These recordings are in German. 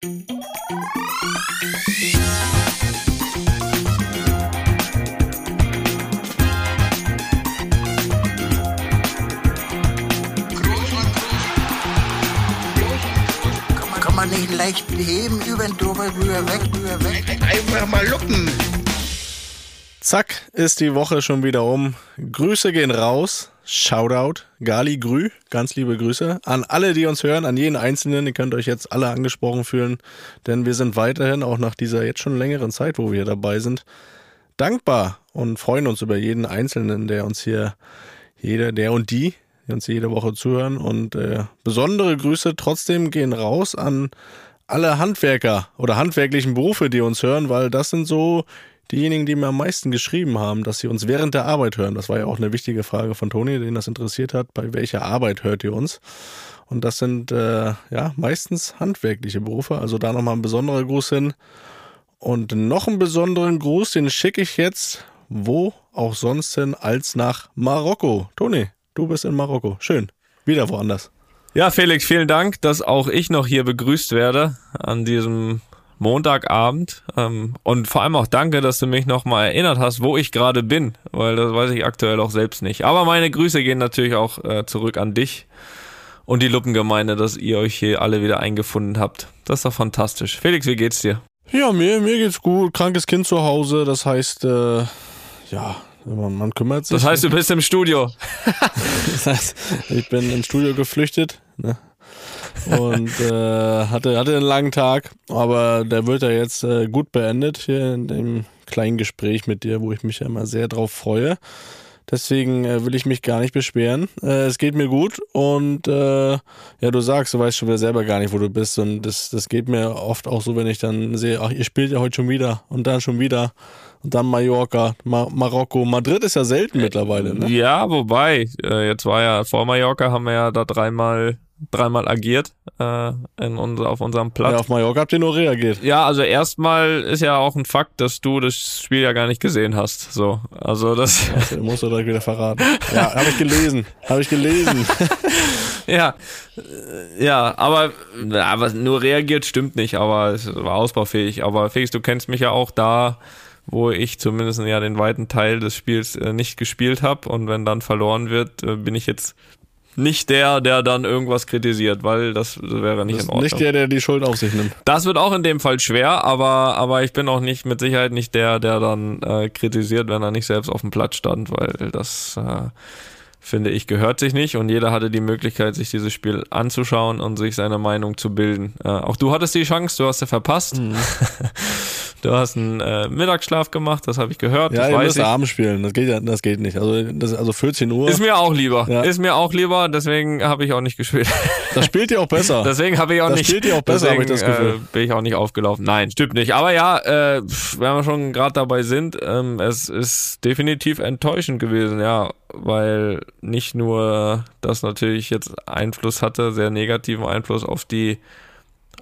Kann man nicht leicht heben, über den drüber, rüber, weg, rüber, weg. Einfach mal luppen. Zack, ist die Woche schon wieder um. Grüße gehen raus. Shoutout, Gali Grü, ganz liebe Grüße an alle, die uns hören, an jeden Einzelnen. Ihr könnt euch jetzt alle angesprochen fühlen, denn wir sind weiterhin, auch nach dieser jetzt schon längeren Zeit, wo wir dabei sind, dankbar und freuen uns über jeden Einzelnen, der uns hier, jeder, der und die, die uns jede Woche zuhören. Und äh, besondere Grüße trotzdem gehen raus an alle Handwerker oder handwerklichen Berufe, die uns hören, weil das sind so diejenigen, die mir am meisten geschrieben haben, dass sie uns während der Arbeit hören. Das war ja auch eine wichtige Frage von Toni, den das interessiert hat. Bei welcher Arbeit hört ihr uns? Und das sind äh, ja meistens handwerkliche Berufe. Also da nochmal ein besonderer Gruß hin. Und noch einen besonderen Gruß, den schicke ich jetzt wo auch sonst hin als nach Marokko. Toni, du bist in Marokko. Schön. Wieder woanders. Ja, Felix, vielen Dank, dass auch ich noch hier begrüßt werde an diesem Montagabend. Ähm, und vor allem auch danke, dass du mich nochmal erinnert hast, wo ich gerade bin, weil das weiß ich aktuell auch selbst nicht. Aber meine Grüße gehen natürlich auch äh, zurück an dich und die Luppengemeinde, dass ihr euch hier alle wieder eingefunden habt. Das ist doch fantastisch. Felix, wie geht's dir? Ja, mir, mir geht's gut. Krankes Kind zu Hause. Das heißt, äh, ja, man, kümmert sich. Das heißt, du bist im Studio. das heißt, ich bin ins Studio geflüchtet. Ne? Und äh, hatte, hatte einen langen Tag, aber der wird ja jetzt äh, gut beendet hier in dem kleinen Gespräch mit dir, wo ich mich ja immer sehr drauf freue. Deswegen äh, will ich mich gar nicht beschweren. Äh, es geht mir gut und äh, ja, du sagst, du weißt schon wieder selber gar nicht, wo du bist. Und das, das geht mir oft auch so, wenn ich dann sehe, ach, ihr spielt ja heute schon wieder und dann schon wieder. Und dann Mallorca, Ma Marokko. Madrid ist ja selten mittlerweile, ne? Ja, wobei, äh, jetzt war ja vor Mallorca, haben wir ja da dreimal dreimal agiert äh, in unser, auf unserem Platz. Ja, auf Mallorca habt ihr nur reagiert. Ja, also erstmal ist ja auch ein Fakt, dass du das Spiel ja gar nicht gesehen hast. So, also das. Also, musst du direkt wieder verraten. Ja, habe ich gelesen. Habe ich gelesen. ja, ja, aber, aber nur reagiert stimmt nicht, aber es war ausbaufähig. Aber Felix, du kennst mich ja auch da wo ich zumindest ja den weiten Teil des Spiels äh, nicht gespielt habe und wenn dann verloren wird, äh, bin ich jetzt nicht der, der dann irgendwas kritisiert, weil das wäre nicht das in Ordnung. Nicht der, der die Schuld auf sich nimmt. Das wird auch in dem Fall schwer, aber, aber ich bin auch nicht mit Sicherheit nicht der, der dann äh, kritisiert, wenn er nicht selbst auf dem Platz stand, weil das äh, finde ich gehört sich nicht und jeder hatte die Möglichkeit, sich dieses Spiel anzuschauen und sich seine Meinung zu bilden. Äh, auch du hattest die Chance, du hast sie verpasst. Mhm. Du hast einen äh, Mittagsschlaf gemacht, das habe ich gehört. Ja, das ihr weiß müsst ich. abends spielen, das geht, das geht nicht. Also, das, also 14 Uhr. Ist mir auch lieber. Ja. Ist mir auch lieber, deswegen habe ich auch nicht gespielt. Das spielt ihr auch besser. deswegen habe ich auch das nicht. spielt ihr auch besser, habe ich das Gefühl. Äh, bin ich auch nicht aufgelaufen. Nein, stimmt nicht. Aber ja, äh, wenn wir schon gerade dabei sind, ähm, es ist definitiv enttäuschend gewesen, ja, weil nicht nur das natürlich jetzt Einfluss hatte, sehr negativen Einfluss auf die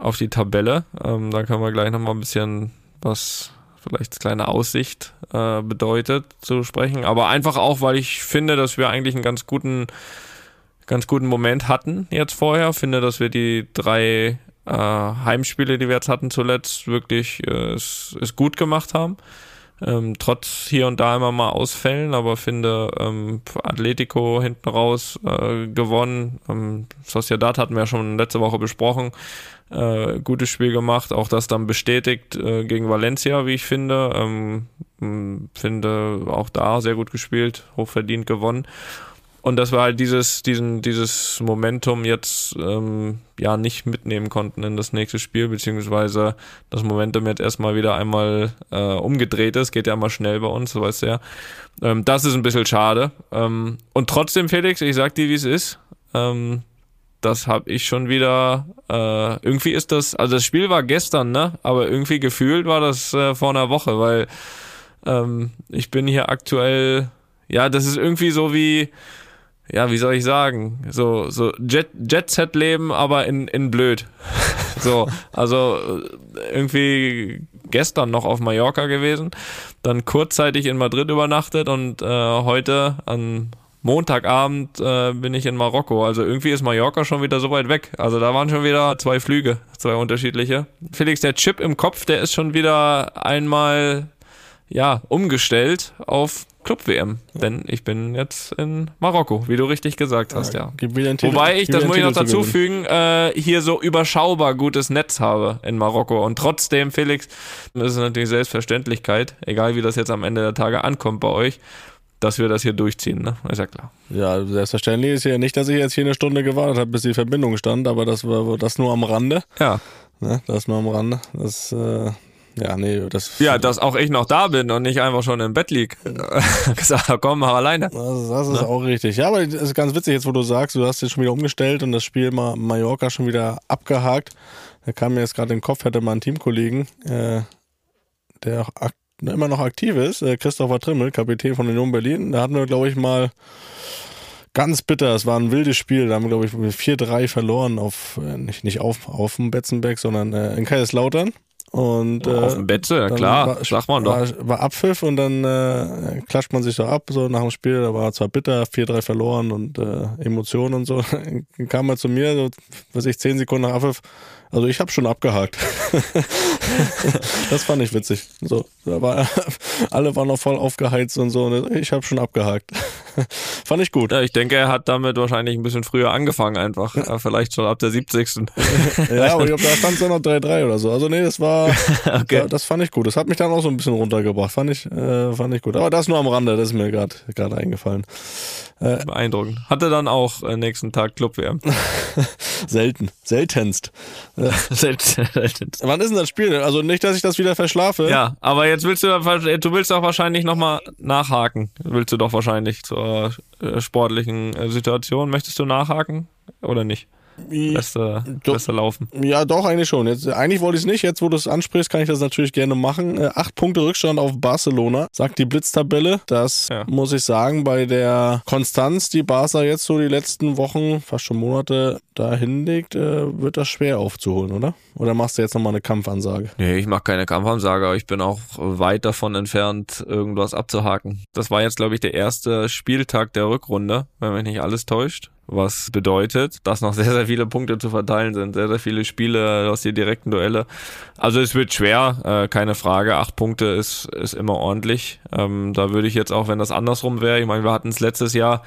auf die Tabelle. Ähm, da können wir gleich nochmal ein bisschen was vielleicht kleine Aussicht äh, bedeutet zu sprechen. Aber einfach auch, weil ich finde, dass wir eigentlich einen ganz guten, ganz guten Moment hatten jetzt vorher. Finde, dass wir die drei äh, Heimspiele, die wir jetzt hatten zuletzt, wirklich äh, es, es gut gemacht haben. Ähm, trotz hier und da immer mal Ausfällen, aber finde ähm, Atletico hinten raus äh, gewonnen. Ähm, Sociedad hatten wir ja schon letzte Woche besprochen. Äh, gutes Spiel gemacht, auch das dann bestätigt äh, gegen Valencia, wie ich finde. Ähm, finde auch da sehr gut gespielt, hochverdient gewonnen. Und dass wir halt dieses, diesen, dieses Momentum jetzt ähm, ja nicht mitnehmen konnten in das nächste Spiel, beziehungsweise das Momentum jetzt erstmal wieder einmal äh, umgedreht ist, geht ja immer schnell bei uns, so weißt du ja. Ähm, das ist ein bisschen schade. Ähm, und trotzdem, Felix, ich sag dir, wie es ist. Das habe ich schon wieder. Äh, irgendwie ist das, also das Spiel war gestern, ne? Aber irgendwie gefühlt war das äh, vor einer Woche, weil ähm, ich bin hier aktuell. Ja, das ist irgendwie so wie ja, wie soll ich sagen, so, so Jet, Jet-Set-Leben, aber in, in blöd. so, also irgendwie gestern noch auf Mallorca gewesen, dann kurzzeitig in Madrid übernachtet und äh, heute an Montagabend äh, bin ich in Marokko. Also irgendwie ist Mallorca schon wieder so weit weg. Also da waren schon wieder zwei Flüge, zwei unterschiedliche. Felix, der Chip im Kopf, der ist schon wieder einmal ja umgestellt auf Club-WM. Denn ich bin jetzt in Marokko, wie du richtig gesagt hast, ja. Titel- Wobei ich, das muss ich noch dazu fügen, äh, hier so überschaubar gutes Netz habe in Marokko. Und trotzdem, Felix, das ist natürlich Selbstverständlichkeit, egal wie das jetzt am Ende der Tage ankommt bei euch, dass wir das hier durchziehen, ne? Ist ja klar. Ja, selbstverständlich ist ja nicht, dass ich jetzt hier eine Stunde gewartet habe, bis die Verbindung stand, aber das war das nur am Rande. Ja. Ne? Das nur am Rande. Das, äh, ja, nee, das. Ja, dass auch ich noch da bin und nicht einfach schon im Bett lieg. gesagt, komm, mach alleine. Das, das ist auch richtig. Ja, aber es ist ganz witzig, jetzt wo du sagst, du hast jetzt schon wieder umgestellt und das Spiel Ma Mallorca schon wieder abgehakt. Da kam mir jetzt gerade in den Kopf, hätte mal einen Teamkollegen, äh, der auch ak immer noch aktiv ist, äh, Christopher Trimmel, Kapitän von Union Berlin. Da hatten wir, glaube ich, mal ganz bitter. Es war ein wildes Spiel. Da haben wir, glaube ich, 4-3 verloren auf, äh, nicht, nicht auf, auf dem Betzenberg, sondern äh, in Kaiserslautern. Und, äh, Auf dem dann klar, war, sagt man doch. War, war Abpfiff und dann äh, klatscht man sich so ab, so nach dem Spiel. Da war zwar bitter, 4-3 verloren und äh, Emotionen und so. Dann kam er zu mir, so, weiß ich, 10 Sekunden nach Abpfiff. Also ich habe schon abgehakt. das fand ich witzig. So, da war, alle waren noch voll aufgeheizt und so. Ich habe schon abgehakt. fand ich gut. Ja, ich denke, er hat damit wahrscheinlich ein bisschen früher angefangen einfach. Äh, Vielleicht schon ab der 70. Ja, aber ich glaub, da stand es ja noch 3-3 oder so. Also nee, das war, Okay. ja, das fand ich gut. Das hat mich dann auch so ein bisschen runtergebracht. Fand ich, äh, fand ich gut. Aber das nur am Rande, das ist mir gerade eingefallen. Beeindruckend. Hatte dann auch äh, nächsten Tag Club-WM. Selten, seltenst. Wann ist denn das Spiel? Also nicht, dass ich das wieder verschlafe. Ja, aber jetzt willst du, du willst doch wahrscheinlich nochmal nachhaken. Willst du doch wahrscheinlich zur äh, sportlichen äh, Situation. Möchtest du nachhaken oder nicht? Lässt du, Doch. lässt du laufen. Ja, doch, eigentlich schon. Jetzt, eigentlich wollte ich es nicht. Jetzt, wo du es ansprichst, kann ich das natürlich gerne machen. Äh, acht Punkte Rückstand auf Barcelona, sagt die Blitztabelle. Das Ja. muss ich sagen, bei der Konstanz, die Barca jetzt so die letzten Wochen, fast schon Monate da hinlegt, äh, wird das schwer aufzuholen, oder? Oder machst du jetzt nochmal eine Kampfansage? Nee, ich mache keine Kampfansage, aber ich bin auch weit davon entfernt, irgendwas abzuhaken. Das war jetzt, glaube ich, der erste Spieltag der Rückrunde, wenn mich nicht alles täuscht. Was bedeutet, dass noch sehr, sehr viele Punkte zu verteilen sind. Sehr, sehr viele Spiele aus die direkten Duelle. Also es wird schwer, äh, keine Frage. Acht Punkte ist, ist immer ordentlich. Ähm, da würde ich jetzt auch, wenn das andersrum wäre, ich meine, wir hatten es letztes Jahr,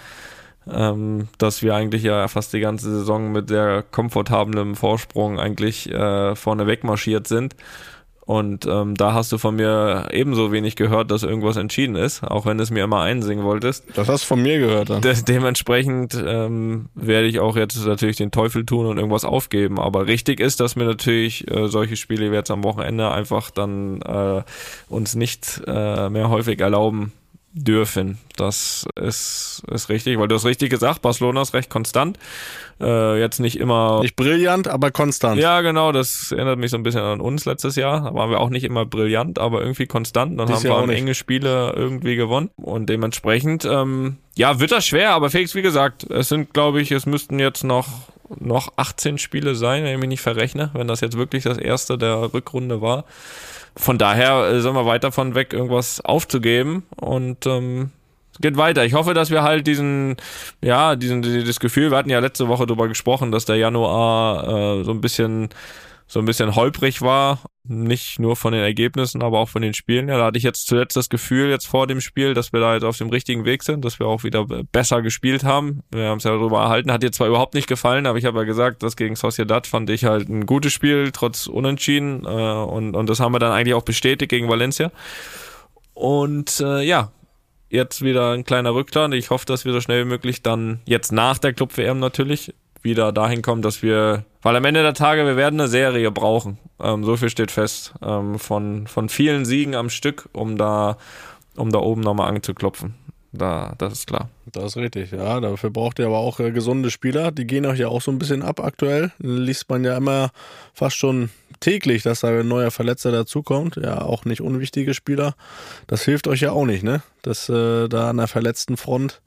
ähm, dass wir eigentlich ja fast die ganze Saison mit sehr komfortablem Vorsprung eigentlich äh, vorne wegmarschiert sind. Und ähm, da hast du von mir ebenso wenig gehört, dass irgendwas entschieden ist, auch wenn du es mir immer einsingen wolltest. Das hast du von mir gehört dann. De dementsprechend ähm, werde ich auch jetzt natürlich den Teufel tun und irgendwas aufgeben. Aber richtig ist, dass wir natürlich äh, solche Spiele wie jetzt am Wochenende einfach dann äh, uns nicht äh, mehr häufig erlauben dürfen. Das ist, ist richtig, weil du hast richtig gesagt, Barcelona ist recht konstant. Äh, jetzt nicht immer Nicht brillant, aber konstant. ja, genau, das erinnert mich so ein bisschen an uns letztes Jahr. Da waren wir auch nicht immer brillant, aber irgendwie konstant. Dann Dieses haben wir Jahr nicht. enge Spiele irgendwie gewonnen. Und dementsprechend, ähm, ja, wird das schwer, aber Felix, wie gesagt, es sind, glaube ich, es müssten jetzt noch, noch 18 Spiele sein, wenn ich mich nicht verrechne, wenn das jetzt wirklich das erste der Rückrunde war. Von daher äh, sind wir weit davon weg, irgendwas aufzugeben und ähm, es geht weiter. Ich hoffe, dass wir halt diesen, ja, diesen, dieses Gefühl, wir hatten ja letzte Woche darüber gesprochen, dass der Januar äh, so ein bisschen, so ein bisschen holprig war. Nicht nur von den Ergebnissen, aber auch von den Spielen. Ja, da hatte ich jetzt zuletzt das Gefühl, jetzt vor dem Spiel, dass wir da jetzt auf dem richtigen Weg sind, dass wir auch wieder besser gespielt haben. Wir haben es ja darüber erhalten. Hat dir zwar überhaupt nicht gefallen, aber ich habe ja gesagt, das gegen Sociedad fand ich halt ein gutes Spiel, trotz Unentschieden. Äh, und, und das haben wir dann eigentlich auch bestätigt gegen Valencia. Und äh, ja, jetzt wieder ein kleiner Rückstand. Ich hoffe, dass wir so schnell wie möglich dann jetzt nach der Club-WM natürlich wieder dahin kommen, dass wir, weil am Ende der Tage, wir werden eine Serie brauchen. Ähm, so viel steht fest. Ähm, von, von vielen Siegen am Stück, um da, um da oben nochmal anzuklopfen. Da, das ist klar. Das ist richtig, ja. Dafür braucht ihr aber auch äh, gesunde Spieler. Die gehen euch ja auch so ein bisschen ab aktuell. Liest man ja immer fast schon täglich, dass da ein neuer Verletzter dazukommt. Ja, auch nicht unwichtige Spieler. Das hilft euch ja auch nicht, ne? Dass äh, da an der verletzten Front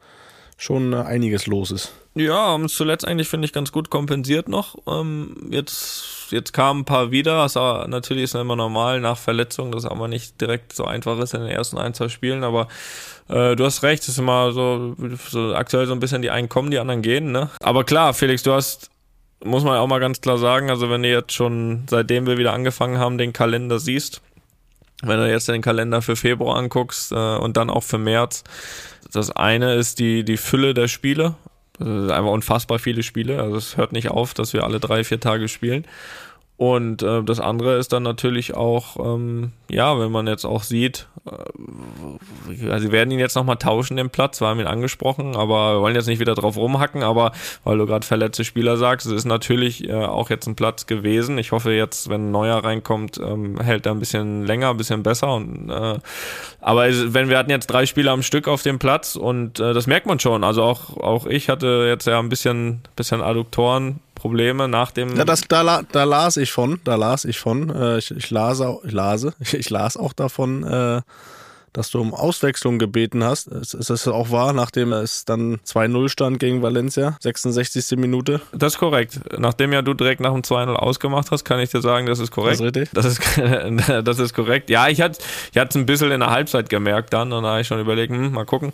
schon äh, einiges los ist. Ja, es zuletzt eigentlich, finde ich, ganz gut kompensiert noch. Ähm, jetzt, jetzt kamen ein paar wieder. Das war, natürlich ist immer normal nach Verletzungen, dass aber nicht direkt so einfach ist in den ersten ein, zwei Spielen. Aber äh, du hast recht, es ist immer so, so aktuell so ein bisschen die einen kommen, die anderen gehen. Ne? Aber klar, Felix, du hast muss man auch mal ganz klar sagen, also wenn du jetzt schon, seitdem wir wieder angefangen haben, den Kalender siehst, wenn du jetzt den Kalender für Februar anguckst äh, und dann auch für März, das eine ist die, die Fülle der Spiele. Das ist einfach unfassbar viele Spiele. Also es hört nicht auf, dass wir alle drei, vier Tage spielen. Und äh, das andere ist dann natürlich auch, ähm, ja, wenn man jetzt auch sieht, äh, also sie werden ihn jetzt nochmal tauschen, den Platz, wir haben ihn angesprochen, aber wir wollen jetzt nicht wieder drauf rumhacken, aber weil du gerade verletzte Spieler sagst, es ist natürlich äh, auch jetzt ein Platz gewesen. Ich hoffe jetzt, wenn ein neuer reinkommt, ähm, hält er ein bisschen länger, ein bisschen besser. Und, äh, aber wenn wir hatten jetzt drei Spieler am Stück auf dem Platz und äh, das merkt man schon. Also auch, auch ich hatte jetzt ja ein bisschen, bisschen Adduktoren Probleme nach dem. Ja, das, da, da las ich von, da las ich von. Äh, ich, ich, las auch, ich, lase, ich las auch davon, äh, dass du um Auswechslung gebeten hast. Ist, ist das auch wahr, nachdem es dann 2-0 stand gegen Valencia, 66. Minute? Das ist korrekt. Nachdem ja du direkt nach dem 2-0 ausgemacht hast, kann ich dir sagen, das ist korrekt. Das ist richtig. Das ist, das ist korrekt. Ja, ich hatte ich es ein bisschen in der Halbzeit gemerkt dann und da habe ich schon überlegt, hm, mal gucken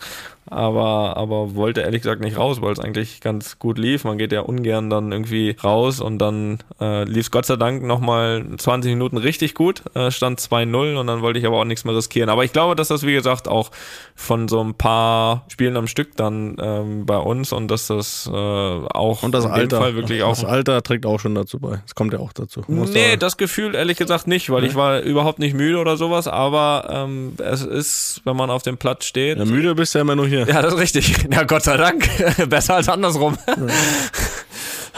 aber, aber wollte ehrlich gesagt nicht raus, weil es eigentlich ganz gut lief. Man geht ja ungern dann irgendwie raus und dann äh, lief es Gott sei Dank nochmal 20 Minuten richtig gut, äh, stand 2-0 und dann wollte ich aber auch nichts mehr riskieren. Aber ich glaube, dass das, wie gesagt, auch von so ein paar Spielen am Stück dann ähm, bei uns und dass das äh, auch und das Alter, Fall wirklich auch. Das Alter trägt auch schon dazu bei. Das kommt ja auch dazu. Nee, das Gefühl ehrlich gesagt nicht, weil nee. ich war überhaupt nicht müde oder sowas, aber ähm, es ist, wenn man auf dem Platz steht. Ja, müde bist du ja immer nur hier Ja, das ist richtig. Ja, Gott sei Dank. Besser als andersrum. Ja.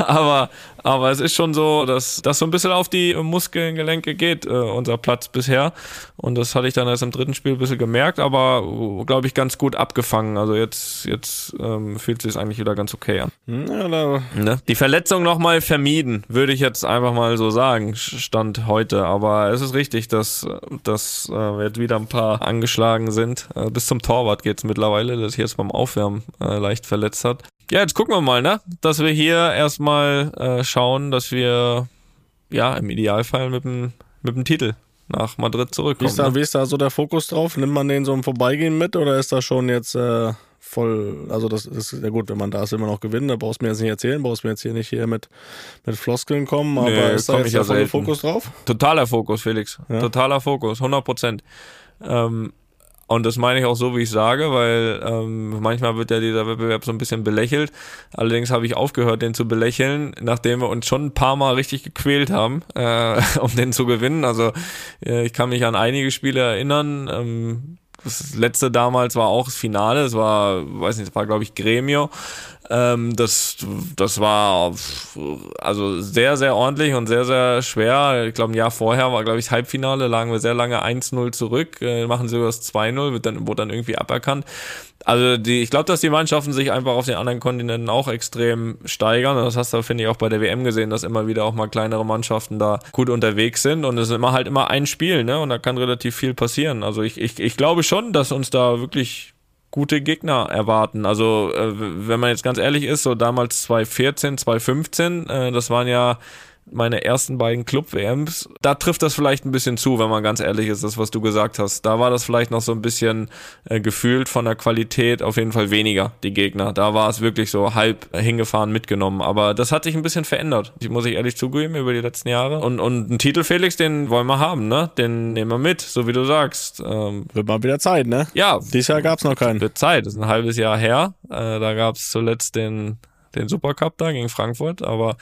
Aber, aber es ist schon so, dass das so ein bisschen auf die Muskelgelenke geht, äh, unser Platz bisher. Und das hatte ich dann erst im dritten Spiel ein bisschen gemerkt, aber glaube ich ganz gut abgefangen. Also jetzt, jetzt ähm, fühlt sich eigentlich wieder ganz okay an. Hm, ja, ne? Die Verletzung nochmal vermieden, würde ich jetzt einfach mal so sagen, stand heute. Aber es ist richtig, dass, dass äh, jetzt wieder ein paar angeschlagen sind. Äh, bis zum Torwart geht es mittlerweile, der sich jetzt beim Aufwärmen äh, leicht verletzt hat. Ja, jetzt gucken wir mal, ne? Dass wir hier erstmal äh, schauen, dass wir ja im Idealfall mit dem, mit dem Titel nach Madrid zurückkommen. Wie ist, da, ne? wie ist da so der Fokus drauf? Nimmt man den so im Vorbeigehen mit oder ist das schon jetzt äh, voll, also das ist ja gut, wenn man da ist, will man auch gewinnen, da brauchst du mir jetzt nicht erzählen, brauchst du mir jetzt hier nicht hier mit, mit Floskeln kommen, aber nee, ist da jetzt der ja Fokus drauf? Totaler Fokus, Felix. Ja. Totaler Fokus, 100 Prozent. Ähm, und das meine ich auch so, wie ich sage, weil ähm, manchmal wird ja dieser Wettbewerb so ein bisschen belächelt. Allerdings habe ich aufgehört, den zu belächeln, nachdem wir uns schon ein paar Mal richtig gequält haben, äh, um den zu gewinnen. Also äh, ich kann mich an einige Spiele erinnern. Ähm, das letzte damals war auch das Finale, es war, weiß nicht, es war glaube ich Gremio. Ähm, das, das war also sehr, sehr ordentlich und sehr, sehr schwer. Ich glaube, ein Jahr vorher war, glaube ich, das Halbfinale, lagen wir sehr lange 1-0 zurück, äh, machen sie das 2-0, wird dann, wurde dann irgendwie aberkannt. Also die, ich glaube, dass die Mannschaften sich einfach auf den anderen Kontinenten auch extrem steigern. Und das hast du, finde ich, auch bei der WM gesehen, dass immer wieder auch mal kleinere Mannschaften da gut unterwegs sind. Und es ist immer halt immer ein Spiel, ne? Und da kann relativ viel passieren. Also ich, ich, ich glaube schon, dass uns da wirklich gute Gegner erwarten. Also äh, wenn man jetzt ganz ehrlich ist, so damals 2014, 2015, äh, das waren ja meine ersten beiden Club-WMs. Da trifft das vielleicht ein bisschen zu, wenn man ganz ehrlich ist, das, was du gesagt hast. Da war das vielleicht noch so ein bisschen äh, gefühlt von der Qualität auf jeden Fall weniger, die Gegner. Da war es wirklich so halb hingefahren, mitgenommen. Aber das hat sich ein bisschen verändert. Ich muss ich ehrlich zugeben, über die letzten Jahre. Und, und einen Titel, Felix, den wollen wir haben, ne? Den nehmen wir mit, so wie du sagst. Ähm, wird mal wieder Zeit, ne? Ja. Dieses Jahr gab's noch keinen. Wird Zeit. Das ist ein halbes Jahr her. Äh, da gab's zuletzt den, den Supercup da gegen Frankfurt, aber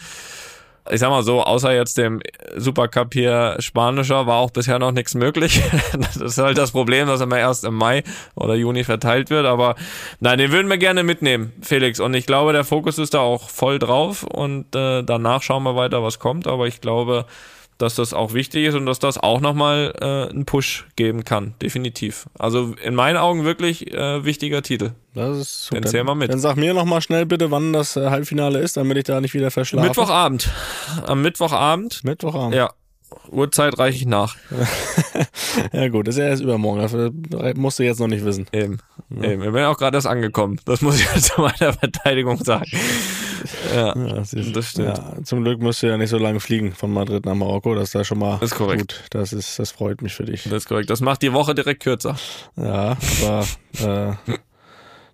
ich sag mal so, außer jetzt dem Supercup hier spanischer war auch bisher noch nichts möglich. das ist halt das Problem, dass er immer erst im Mai oder Juni verteilt wird. Aber nein, den würden wir gerne mitnehmen, Felix. Und ich glaube, der Fokus ist da auch voll drauf. Und äh, danach schauen wir weiter, was kommt. Aber ich glaube, dass das auch wichtig ist und dass das auch nochmal äh, einen Push geben kann, definitiv. Also in meinen Augen wirklich äh, wichtiger Titel. Das ist super. Dann zähl mal mit. Dann sag mir nochmal schnell bitte, wann das äh, Halbfinale ist, damit ich da nicht wieder verschlafe. Mittwochabend. Am Mittwochabend. Mittwochabend. Ja. Uhrzeit reiche ich nach. Ja gut, das ist ja erst übermorgen. Dafür musst du jetzt noch nicht wissen. Eben. Eben. Ich bin auch gerade erst angekommen. Das muss ich zu meiner Verteidigung sagen. Ja, Ja, siehst du. das stimmt. Ja, zum Glück musst du ja nicht so lange fliegen von Madrid nach Marokko. Das ist da schon mal Das ist korrekt. gut. Das ist, das freut mich für dich. Das ist korrekt. Das macht die Woche direkt kürzer. Ja, aber äh,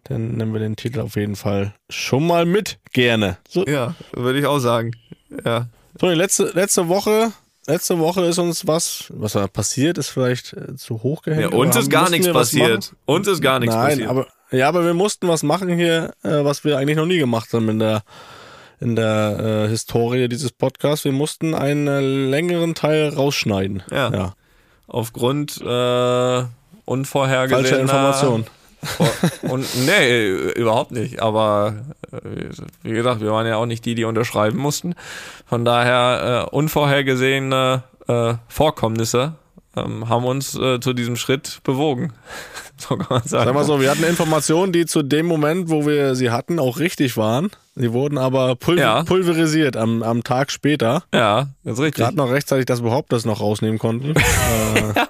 dann nehmen wir den Titel auf jeden Fall schon mal mit. Gerne. So, Ja, würde ich auch sagen. Ja. so die letzte, letzte Woche. Letzte Woche ist uns was, was da passiert, ist vielleicht äh, zu hoch gehängt. ja uns ist gar nichts passiert. Uns ist gar nichts Nein, passiert. aber ja, aber wir mussten was machen hier, äh, was wir eigentlich noch nie gemacht haben in der in der äh, Historie dieses Podcasts. Wir mussten einen äh, längeren Teil rausschneiden. Ja. ja. Aufgrund äh, unvorhergesehener... Falsche Information. Und nee, überhaupt nicht. Aber äh, wie gesagt, wir waren ja auch nicht die, die unterschreiben mussten. Von daher äh, unvorhergesehene äh, Vorkommnisse ähm, haben uns äh, zu diesem Schritt bewogen. so kann man sagen. Sag mal so, wir hatten Informationen, die zu dem Moment, wo wir sie hatten, auch richtig waren. Sie wurden aber pulver Ja. pulverisiert am, am Tag später. Ja, das ist richtig. Gerade noch rechtzeitig, dass wir überhaupt das noch rausnehmen konnten. äh,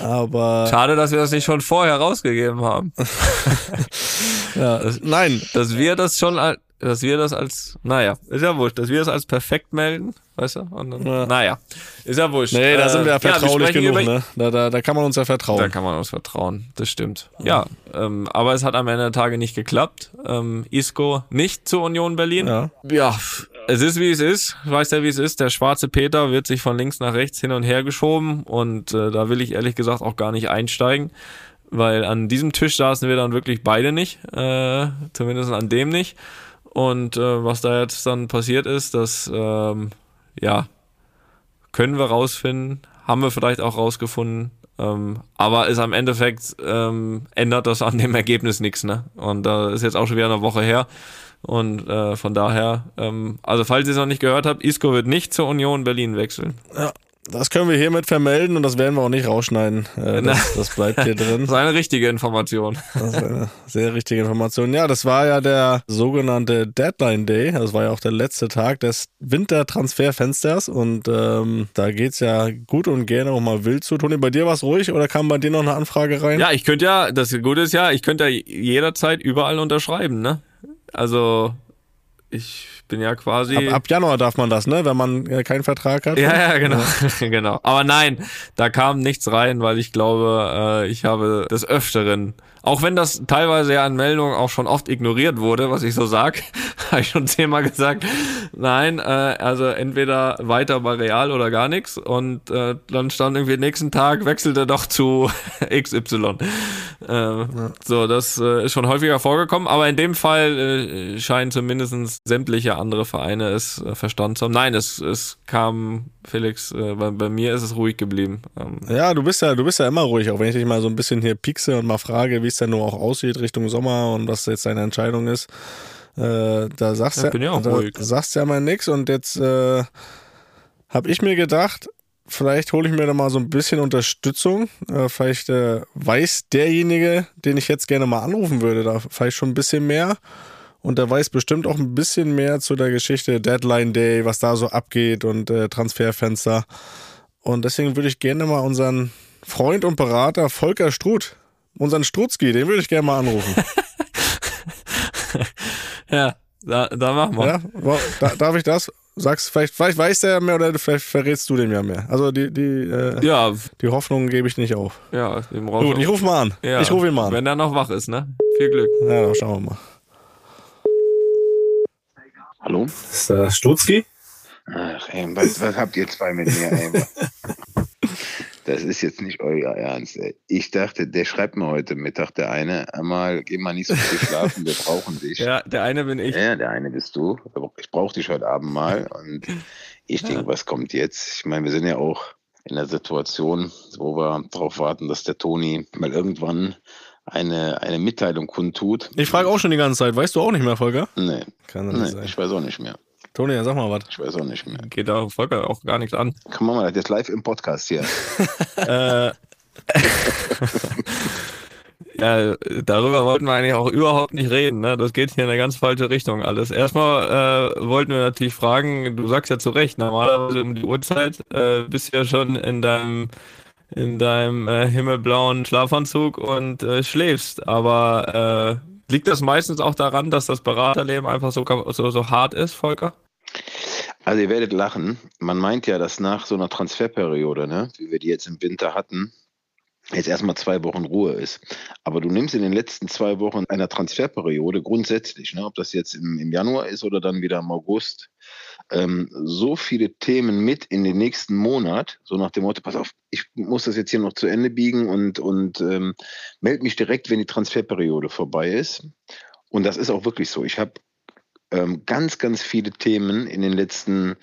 aber Schade, dass wir das nicht schon vorher rausgegeben haben. ja, nein, Dass wir das schon als, dass wir das als, naja, ist ja wurscht, dass wir das als perfekt melden, weißt du? Und dann, Ja. Naja, ist ja wurscht. nee, da Äh, sind wir ja vertraulich sprechen genug. über- Ne? Da, da, da kann man uns ja vertrauen. Da kann man uns vertrauen, das stimmt. Ja, ähm, aber es hat am Ende der Tage nicht geklappt. Ähm, Isco nicht zur Union Berlin. Ja. ja, es ist wie es ist. Weiß ja, wie es ist. Der schwarze Peter wird sich von links nach rechts hin und her geschoben und äh, da will ich ehrlich gesagt auch gar nicht einsteigen, weil an diesem Tisch saßen wir dann wirklich beide nicht, äh, zumindest an dem nicht. Und äh, was da jetzt dann passiert ist, das ähm, ja können wir rausfinden, haben wir vielleicht auch rausgefunden, ähm, aber ist am Endeffekt ähm, ändert das an dem Ergebnis nichts, ne? Und da ist jetzt auch schon wieder eine Woche her. Und äh, von daher, ähm, also falls ihr es noch nicht gehört habt, Isco wird nicht zur Union Berlin wechseln. Ja, das können wir hiermit vermelden und das werden wir auch nicht rausschneiden. Äh, das, das bleibt hier drin. Das ist eine richtige Information. Das ist eine sehr richtige Information. Ja, das war ja der sogenannte Deadline Day. Das war ja auch der letzte Tag des Wintertransferfensters und ähm, da geht's ja gut und gerne auch mal wild zu. Toni, bei dir war es ruhig oder kam bei dir noch eine Anfrage rein? Ja, ich könnte ja, das Gute ist ja, ich könnte ja jederzeit überall unterschreiben, ne? Also ich bin ja quasi. Ab, ab Januar darf man das, ne? Wenn man äh, keinen Vertrag hat. Ja, ja, genau, genau. Aber nein, da kam nichts rein, weil ich glaube, äh, ich habe des Öfteren, auch wenn das teilweise ja an Meldungen auch schon oft ignoriert wurde, was ich so sag, habe ich schon zehnmal gesagt, nein, äh, also entweder weiter bei Real oder gar nichts und äh, dann stand irgendwie nächsten Tag, wechselte doch zu XY. Äh, So, das äh, ist schon häufiger vorgekommen, aber in dem Fall äh, scheinen zumindest sämtliche andere Vereine es äh, verstanden zu haben. Nein, es, es kam, Felix, äh, bei, bei mir ist es ruhig geblieben. Ähm, Ja, du bist ja, du bist ja immer ruhig, auch wenn ich dich mal so ein bisschen hier piekse und mal frage, wie es denn nur auch aussieht Richtung Sommer und was jetzt deine Entscheidung ist. Äh, da sagst Ja, ja, bin ja auch da ruhig. sagst ja mal nix und jetzt äh, habe ich mir gedacht, vielleicht hole ich mir da mal so ein bisschen Unterstützung. Äh, vielleicht äh, weiß derjenige, den ich jetzt gerne mal anrufen würde, da vielleicht schon ein bisschen mehr. Und der weiß bestimmt auch ein bisschen mehr zu der Geschichte Deadline Day, was da so abgeht und äh, Transferfenster. Und deswegen würde ich gerne mal unseren Freund und Berater Volker Struth, unseren Strutzki, den würde ich gerne mal anrufen. ja, da, da machen wir. ja? Da, darf ich das? Sagst vielleicht, vielleicht weiß der mehr oder vielleicht verrätst du dem ja mehr. Also die, die, äh, Ja, die Hoffnung gebe ich nicht auf. ja, dem Gut, ich rufe mal an. ja, Ich rufe ihn mal an. Wenn er noch wach ist, ne? Viel Glück. Ja, schauen wir mal. Hallo? Ist das Strutzki? Ach, ey, was, was habt ihr zwei mit mir, ey? Das ist jetzt nicht euer Ernst, ey. Ich dachte, der schreibt mir heute Mittag, der eine, einmal, geh mal nicht so viel schlafen, wir brauchen dich. Ja, der eine bin ich. Ja, der eine bist du. Ich brauche dich heute Abend mal. Und ich denke, was kommt jetzt? Ich meine, wir sind ja auch in der Situation, wo wir darauf warten, dass der Toni mal irgendwann eine, eine Mitteilung kundtut. Ich frage auch schon die ganze Zeit. Weißt du auch nicht mehr, Volker? Nee, Kann nee sein. ich weiß auch nicht mehr. Toni, ja, sag mal was. Ich weiß auch nicht mehr. Geht da Volker auch gar nichts an. Komm mal, das ist live im Podcast hier. äh, Ja, darüber wollten wir eigentlich auch überhaupt nicht reden. Ne? Das geht hier in eine ganz falsche Richtung alles. Erstmal äh, wollten wir natürlich fragen, du sagst ja zu Recht, normalerweise um die Uhrzeit äh, bist du ja schon in deinem in deinem äh, himmelblauen Schlafanzug und äh, schläfst. Aber äh, liegt das meistens auch daran, dass das Beraterleben einfach so, so, so hart ist, Volker? Also ihr werdet lachen. Man meint ja, dass nach so einer Transferperiode, ne, wie wir die jetzt im Winter hatten, jetzt erstmal zwei Wochen Ruhe ist. Aber du nimmst in den letzten zwei Wochen einer Transferperiode grundsätzlich, ne, ob das jetzt im, im Januar ist oder dann wieder im August, ähm, so viele Themen mit in den nächsten Monat, so nach dem Motto, pass auf, ich muss das jetzt hier noch zu Ende biegen und, und ähm, melde mich direkt, wenn die Transferperiode vorbei ist. Und das ist auch wirklich so. Ich habe ähm, ganz, ganz viele Themen in den letzten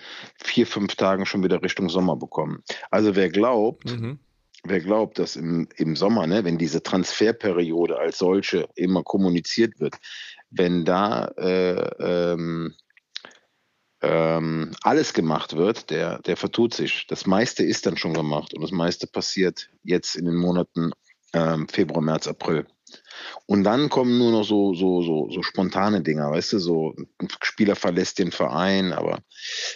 vier, fünf Tagen schon wieder Richtung Sommer bekommen. Also wer glaubt, mhm wer glaubt, dass im, im Sommer, ne, wenn diese Transferperiode als solche immer kommuniziert wird, wenn da äh, ähm, ähm, alles gemacht wird, der, der vertut sich. Das meiste ist dann schon gemacht und das meiste passiert jetzt in den Monaten ähm, Februar, März, April. Und dann kommen nur noch so, so, so, so spontane Dinger, weißt du, so ein Spieler verlässt den Verein, aber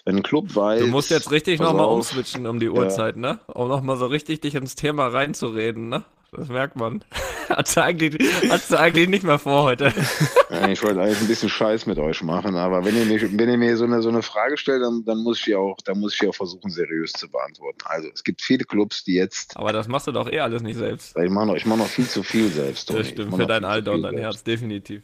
wenn ein Club weiß. Du musst jetzt richtig nochmal umswitchen um die Uhrzeit, ja. ne? Um nochmal so richtig dich ins Thema reinzureden, ne? Das merkt man. Hast du eigentlich, hast du eigentlich nicht mehr vor heute. ich wollte eigentlich ein bisschen Scheiß mit euch machen, aber wenn ihr mir, wenn ihr mir so, eine, so eine Frage stellt, dann, dann, muss ich die auch, dann muss ich die auch versuchen, seriös zu beantworten. Also es gibt viele Clubs, die jetzt. Aber das machst du doch eh alles nicht selbst. Ich mache noch, mach noch viel zu viel selbst. Toni. Das stimmt, für dein Alter und dein selbst. Herz, definitiv.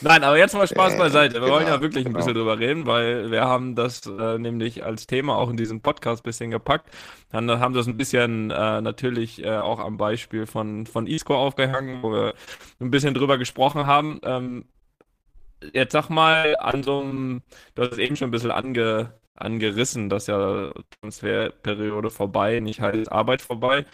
Nein, aber jetzt mal Spaß äh, beiseite. Wir genau, wollen ja wirklich ein bisschen genau. drüber reden, weil wir haben das äh, nämlich als Thema auch in diesem Podcast ein bisschen gepackt. Dann haben das ein bisschen äh, natürlich äh, auch am Beispiel von von Isco aufgehangen, wo wir ein bisschen drüber gesprochen haben. Ähm, jetzt sag mal, an so einem, du hast es eben schon ein bisschen ange, angerissen, dass ja Transferperiode vorbei, nicht halt Arbeit vorbei.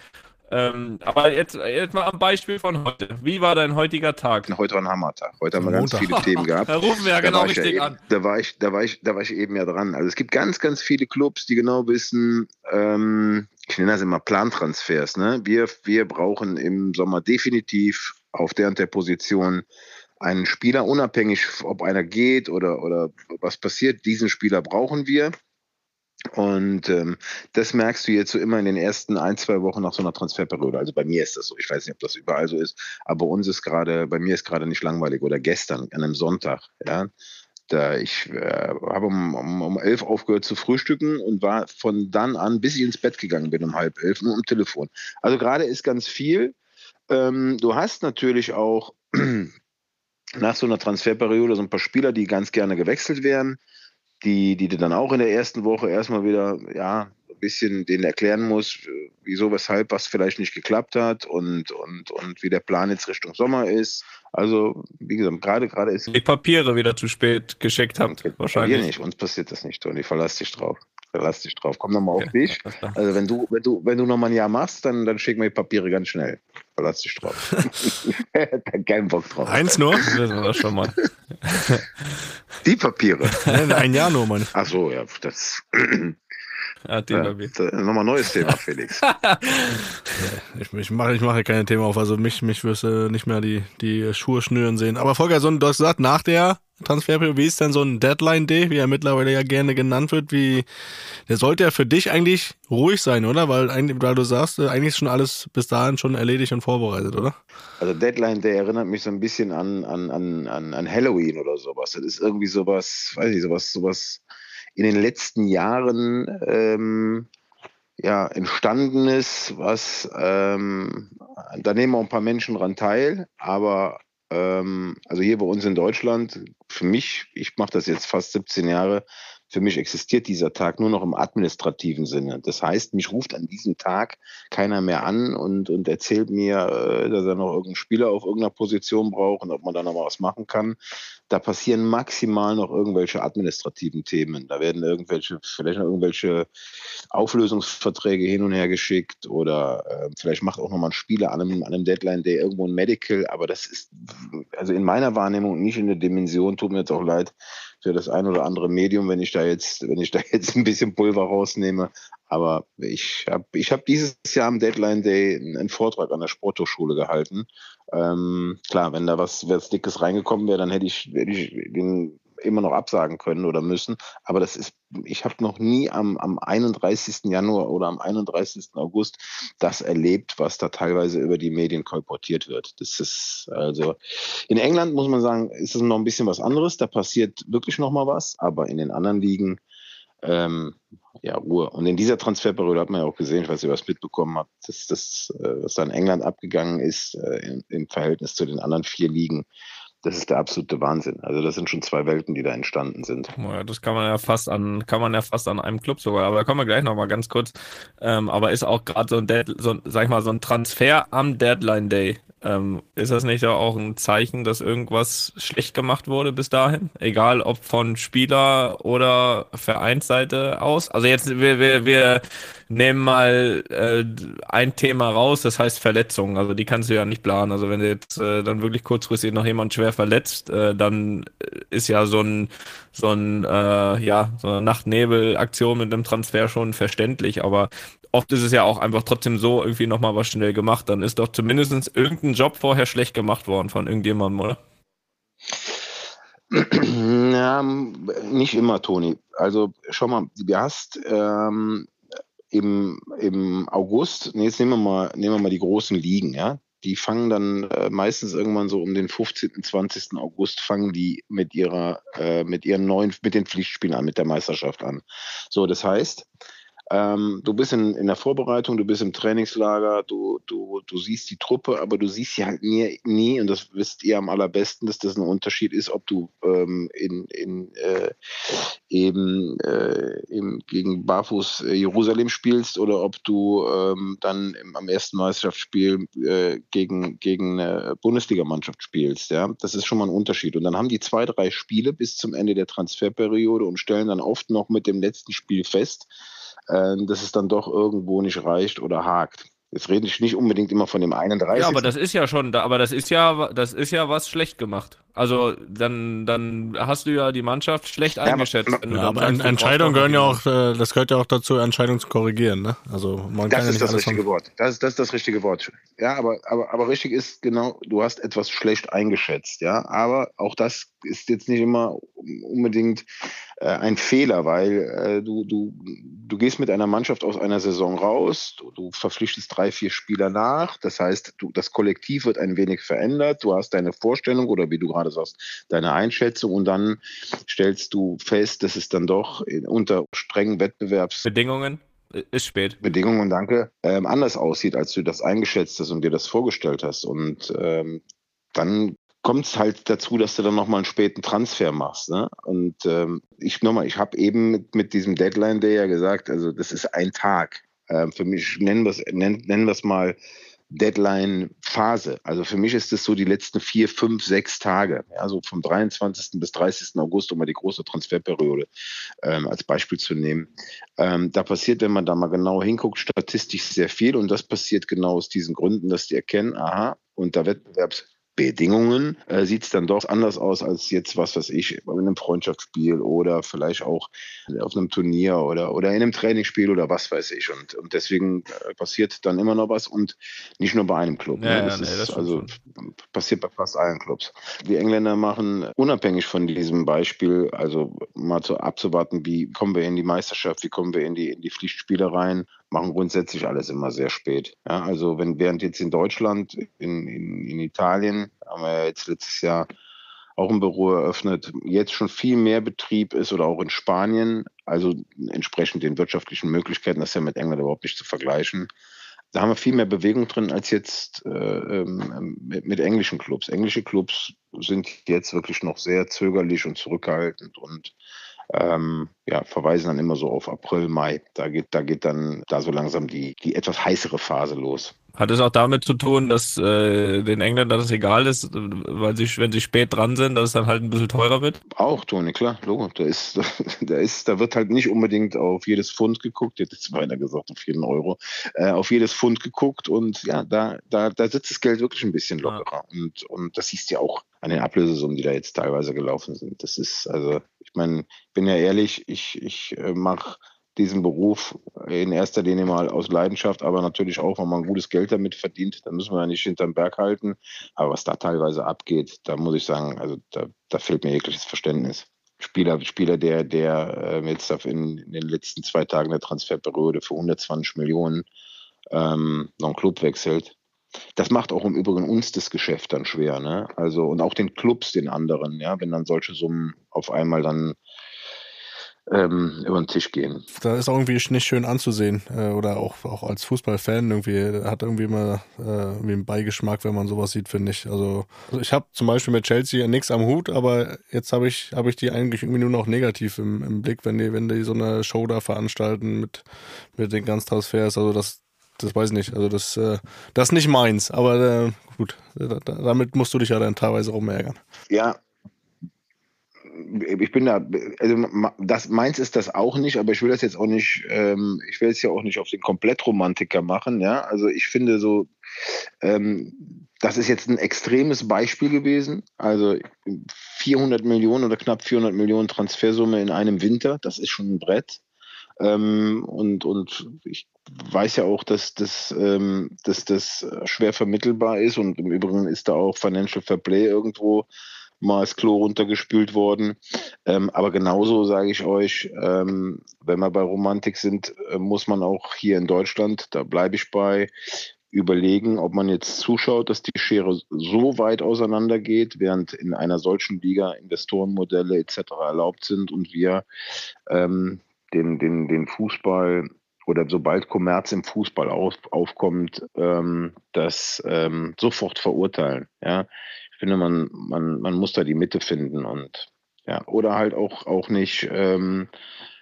Ähm, aber jetzt, jetzt mal am Beispiel von heute. Wie war dein heutiger Tag? Heute war ein Hammertag. Heute haben wir ganz viele Themen gehabt. da rufen wir ja genau richtig ja an. da, war ich, da, war ich, da war ich eben ja dran. Also es gibt ganz, ganz viele Clubs, die genau wissen, ähm, ich nenne das immer Plantransfers. Ne? Wir, wir brauchen im Sommer definitiv auf der und der Position einen Spieler, unabhängig, ob einer geht oder, oder was passiert. Diesen Spieler brauchen wir. Und ähm, das merkst du jetzt so immer in den ersten ein, zwei Wochen nach so einer Transferperiode. Also bei mir ist das so. Ich weiß nicht, ob das überall so ist, aber uns ist gerade, bei mir ist gerade nicht langweilig. Oder gestern, an einem Sonntag, ja. Da ich äh, habe um, um, um elf aufgehört zu frühstücken und war von dann an, bis ich ins Bett gegangen bin, um halb elf, nur am Telefon. Also gerade ist ganz viel. Ähm, du hast natürlich auch nach so einer Transferperiode so ein paar Spieler, die ganz gerne gewechselt werden, die, die du dann auch in der ersten Woche erstmal wieder, ja, ein bisschen denen erklären muss, wieso, weshalb, was vielleicht nicht geklappt hat und, und, und wie der Plan jetzt Richtung Sommer ist. Also, wie gesagt, gerade gerade ist. Die Papiere wieder zu spät geschickt habt, wahrscheinlich. Hier nicht, uns passiert das nicht, Toni. Verlass dich drauf. Verlass dich drauf. Komm nochmal okay. auf dich. Also wenn du, wenn du, wenn du nochmal ein Jahr machst, dann, dann schicken wir die Papiere ganz schnell. Verlass dich drauf. Kein Bock drauf. Eins nur? Das war schon mal. Die Papiere. ein Jahr nur, Mann. Ach so, ja, das. Ja, Thema ja, nochmal ein neues Thema, Felix. ich, ich, mache, ich mache keine Themen auf, also mich, mich wirst du nicht mehr die, die Schuhe schnüren sehen. Aber Volker, so, du hast gesagt, nach der Transferperiode, wie ist denn so ein Deadline-Day, wie er mittlerweile ja gerne genannt wird, wie, der sollte ja für dich eigentlich ruhig sein, oder? Weil, weil du sagst, äh, eigentlich ist schon alles bis dahin schon erledigt und vorbereitet, oder? Also Deadline-Day erinnert mich so ein bisschen an, an, an, an Halloween oder sowas. Das ist irgendwie sowas, weiß ich, sowas, sowas, in den letzten Jahren ähm, ja, entstanden ist, was ähm, da nehmen auch ein paar Menschen dran teil, aber ähm, also hier bei uns in Deutschland, für mich, ich mache das jetzt fast 17 Jahre, für mich existiert dieser Tag nur noch im administrativen Sinne. Das heißt, mich ruft an diesem Tag keiner mehr an und, und erzählt mir, äh, dass er noch irgendeinen Spieler auf irgendeiner Position braucht und ob man da noch mal was machen kann. Da passieren maximal noch irgendwelche administrativen Themen. Da werden irgendwelche, vielleicht noch irgendwelche Auflösungsverträge hin und her geschickt oder äh, vielleicht macht auch noch mal ein Spieler an einem, an einem Deadline Day irgendwo ein Medical. Aber das ist also in meiner Wahrnehmung nicht in der Dimension, tut mir jetzt auch leid, für das ein oder andere Medium, wenn ich da jetzt, wenn ich da jetzt ein bisschen Pulver rausnehme. Aber ich habe ich hab dieses Jahr am Deadline Day einen Vortrag an der Sporthochschule gehalten. Ähm, klar, wenn da was, was Dickes reingekommen wäre, dann hätte ich, hätte ich den immer noch absagen können oder müssen. Aber das ist, ich habe noch nie am, am 31. Januar oder am 31. August das erlebt, was da teilweise über die Medien kolportiert wird. Das ist also in England muss man sagen, ist es noch ein bisschen was anderes. Da passiert wirklich noch mal was, aber in den anderen Ligen ähm, ja, Ruhe. Und in dieser Transferperiode hat man ja auch gesehen, ich weiß nicht, was mitbekommen habt, dass das, äh, was da in England abgegangen ist, äh, im Verhältnis zu den anderen vier Ligen, das ist der absolute Wahnsinn. Also das sind schon zwei Welten, die da entstanden sind. Ja, das kann man ja fast an, kann man ja fast an einem Club sogar. Aber da kommen wir gleich nochmal ganz kurz. Ähm, aber ist auch gerade so ein Dead, so, sag ich mal, so ein Transfer am Deadline Day. Ähm, ist das nicht auch ein Zeichen, dass irgendwas schlecht gemacht wurde bis dahin? Egal ob von Spieler oder Vereinsseite aus. Also jetzt, wir, wir, wir nehmen mal äh, ein Thema raus, das heißt Verletzungen. Also die kannst du ja nicht planen. Also wenn du jetzt äh, dann wirklich kurzfristig noch jemand schwer verletzt, äh, dann ist ja so ein so ein äh, ja so eine Nacht-Nebel-Aktion mit einem Transfer schon verständlich. Aber oft ist es ja auch einfach trotzdem so irgendwie nochmal was schnell gemacht. Dann ist doch zumindest irgendein Job vorher schlecht gemacht worden von irgendjemandem, oder? Ja, nicht immer, Toni. Also schau mal, du hast ähm, im, im August, nee, jetzt nehmen wir mal, nehmen wir mal die großen Ligen, ja. Die fangen dann äh, meistens irgendwann so um den 15., 20. August fangen die mit ihrer, äh, mit ihren neuen, mit den Pflichtspielen an, mit der Meisterschaft an. So, das heißt, ähm, du bist in, in der Vorbereitung, du bist im Trainingslager, du, du, du siehst die Truppe, aber du siehst sie halt nie, nie, und das wisst ihr am allerbesten, dass das ein Unterschied ist, ob du ähm, in, in, äh, eben, äh, im, gegen Barfuß äh, Jerusalem spielst oder ob du ähm, dann im, am ersten Meisterschaftsspiel äh, gegen, gegen eine Bundesligamannschaft spielst. Ja? Das ist schon mal ein Unterschied. Und dann haben die zwei, drei Spiele bis zum Ende der Transferperiode und stellen dann oft noch mit dem letzten Spiel fest, äh, dass es dann doch irgendwo nicht reicht oder hakt. Jetzt rede ich nicht unbedingt immer von dem 31. Ja, aber das ist ja schon, aber das ist ja, das ist ja was schlecht gemacht. Also dann, dann hast du ja die Mannschaft schlecht eingeschätzt. Ja, aber, ja, aber sagst, Entscheidungen gehören ja auch, äh, das gehört ja auch dazu, Entscheidungen zu korrigieren. Ne? Also man das kann ja ist das richtige Wort. Das, das ist das richtige Wort. Ja, aber, aber, aber richtig ist genau, du hast etwas schlecht eingeschätzt. Ja, aber auch das ist jetzt nicht immer unbedingt äh, ein Fehler, weil äh, du, du, du gehst mit einer Mannschaft aus einer Saison raus, du, du verpflichtest drei, vier Spieler nach. Das heißt, du, das Kollektiv wird ein wenig verändert. Du hast deine Vorstellung oder wie du gerade sagst, deine Einschätzung und dann stellst du fest, dass es dann doch in, unter strengen Wettbewerbsbedingungen ist spät. Bedingungen, danke, ähm, anders aussieht, als du das eingeschätzt hast und dir das vorgestellt hast. Und ähm, dann kommt es halt dazu, dass du dann nochmal einen späten Transfer machst. Ne? Und ähm, ich nochmal, ich habe eben mit, mit diesem Deadline Day ja gesagt, also das ist ein Tag. Ähm, für mich nennen wir es nennen, nennen mal Deadline-Phase. Also für mich ist es so die letzten vier, fünf, sechs Tage. Also vom 23. bis 30. August, um mal die große Transferperiode ähm, als Beispiel zu nehmen. Ähm, da passiert, wenn man da mal genau hinguckt, statistisch sehr viel. Und das passiert genau aus diesen Gründen, dass die erkennen, aha, unter Wettbewerbs Bedingungen äh, sieht es dann doch anders aus als jetzt, was weiß ich, in einem Freundschaftsspiel oder vielleicht auch auf einem Turnier oder, oder in einem Trainingsspiel oder was weiß ich. Und, und deswegen äh, passiert dann immer noch was und nicht nur bei einem Club. Ne? Ja, ne? das, ja, nee, das ist, also schon. passiert bei fast allen Clubs. Die Engländer machen unabhängig von diesem Beispiel, also mal zu, abzuwarten, wie kommen wir in die Meisterschaft, wie kommen wir in die, in die Pflichtspiele rein, machen grundsätzlich alles immer sehr spät. Ja, also wenn während jetzt in Deutschland, in, in, in Italien, haben wir jetzt letztes Jahr auch ein Büro eröffnet, jetzt schon viel mehr Betrieb ist oder auch in Spanien, also entsprechend den wirtschaftlichen Möglichkeiten, das ist ja mit England überhaupt nicht zu vergleichen. Da haben wir viel mehr Bewegung drin als jetzt äh, ähm, mit, mit, englischen Clubs. Englische Clubs sind jetzt wirklich noch sehr zögerlich und zurückhaltend und ähm, ja, verweisen dann immer so auf April, Mai. Da geht, da geht dann da so langsam die, die etwas heißere Phase los. Hat es auch damit zu tun, dass äh, den Engländern das egal ist, weil sie, wenn sie spät dran sind, dass es dann halt ein bisschen teurer wird? Auch, Toni, klar, Logo. Da ist, da ist, da wird halt nicht unbedingt auf jedes Pfund geguckt, jetzt ist einer gesagt, auf jeden Euro, äh, auf jedes Pfund geguckt und ja, da, da, da sitzt das Geld wirklich ein bisschen lockerer. Ja. Und, und das siehst du ja auch an den Ablösesummen, die da jetzt teilweise gelaufen sind. Das ist, also meine, ich bin ja ehrlich, ich, ich äh, mache diesen Beruf in erster Linie mal aus Leidenschaft, aber natürlich auch, wenn man gutes Geld damit verdient, dann müssen wir ja nicht hinterm Berg halten. Aber was da teilweise abgeht, da muss ich sagen, also da, da fehlt mir jegliches Verständnis. Spieler, Spieler, der, der äh, jetzt in, in, den letzten zwei Tagen der Transferperiode für 120 Millionen ähm, noch einen Club wechselt. Das macht auch im Übrigen uns das Geschäft dann schwer, ne? Also und auch den Clubs, den anderen, ja, wenn dann solche Summen auf einmal dann ähm, über den Tisch gehen. Da ist auch irgendwie nicht schön anzusehen äh, oder auch, auch als Fußballfan irgendwie hat irgendwie immer äh, irgendwie einen Beigeschmack, wenn man sowas sieht, finde ich. Also, also ich habe zum Beispiel mit Chelsea nichts am Hut, aber jetzt habe ich habe ich die eigentlich irgendwie nur noch negativ im, im Blick, wenn die wenn die so eine Show da veranstalten mit mit den ganzen Transfers. Also das das weiß ich nicht. Also das äh, das ist nicht meins, aber äh, gut, damit musst du dich ja dann teilweise rumärgern. Ja, ich bin da, also das, meins ist das auch nicht, aber ich will das jetzt auch nicht, ähm, ich will es ja auch nicht auf den Komplettromantiker machen, ja. Also ich finde so, ähm, das ist jetzt ein extremes Beispiel gewesen. Also 400 Millionen oder knapp 400 Millionen Transfersumme in einem Winter, das ist schon ein Brett. Ähm, und, und ich weiß ja auch, dass das, ähm, dass das schwer vermittelbar ist und im Übrigen ist da auch Financial Fair Play irgendwo mal das Klo runtergespült worden. Ähm, aber genauso sage ich euch, ähm, wenn wir bei Romantik sind, äh, muss man auch hier in Deutschland, da bleibe ich bei, überlegen, ob man jetzt zuschaut, dass die Schere so weit auseinander geht, während in einer solchen Liga Investorenmodelle etc. erlaubt sind und wir ähm, den, den, den Fußball oder sobald Kommerz im Fußball auf, aufkommt, ähm, das ähm, sofort verurteilen. Ja? ich finde, man, man, man muss da die Mitte finden und ja, oder halt auch, auch nicht ähm,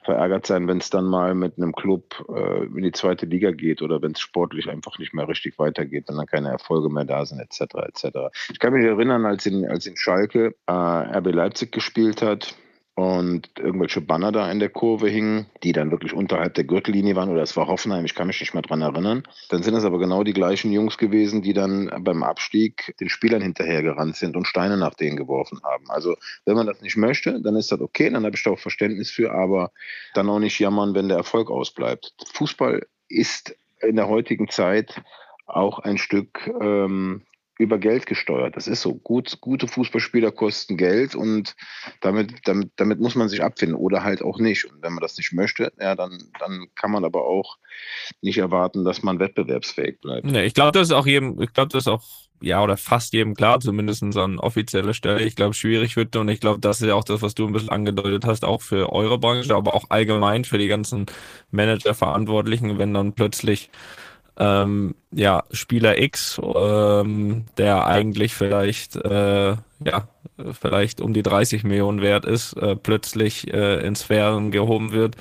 verärgert sein, wenn es dann mal mit einem Club äh, in die zweite Liga geht oder wenn es sportlich einfach nicht mehr richtig weitergeht, wenn dann keine Erfolge mehr da sind, etc. etc. Ich kann mich erinnern, als in, als in Schalke äh, RB Leipzig gespielt hat, und irgendwelche Banner da in der Kurve hingen, die dann wirklich unterhalb der Gürtellinie waren, oder es war Hoffenheim, ich kann mich nicht mehr dran erinnern. Dann sind es aber genau die gleichen Jungs gewesen, die dann beim Abstieg den Spielern hinterhergerannt sind und Steine nach denen geworfen haben. Also wenn man das nicht möchte, dann ist das okay, dann habe ich da auch Verständnis für, aber dann auch nicht jammern, wenn der Erfolg ausbleibt. Fußball ist in der heutigen Zeit auch ein Stück ähm, über Geld gesteuert. Das ist so. Gut, gute Fußballspieler kosten Geld und damit, damit, damit muss man sich abfinden oder halt auch nicht. Und wenn man das nicht möchte, ja, dann, dann kann man aber auch nicht erwarten, dass man wettbewerbsfähig bleibt. Nee, ich glaube, das ist auch jedem, ich glaube, das ist auch ja, oder fast jedem klar, zumindest an offizieller Stelle. Ich glaube, schwierig wird und ich glaube, das ist ja auch das, was du ein bisschen angedeutet hast, auch für eure Branche, aber auch allgemein für die ganzen Manager-Verantwortlichen, wenn dann plötzlich ähm, ja, Spieler X, ähm, der eigentlich vielleicht, äh, ja, vielleicht um die 30 Millionen wert ist, äh, plötzlich äh, in Sphären gehoben wird,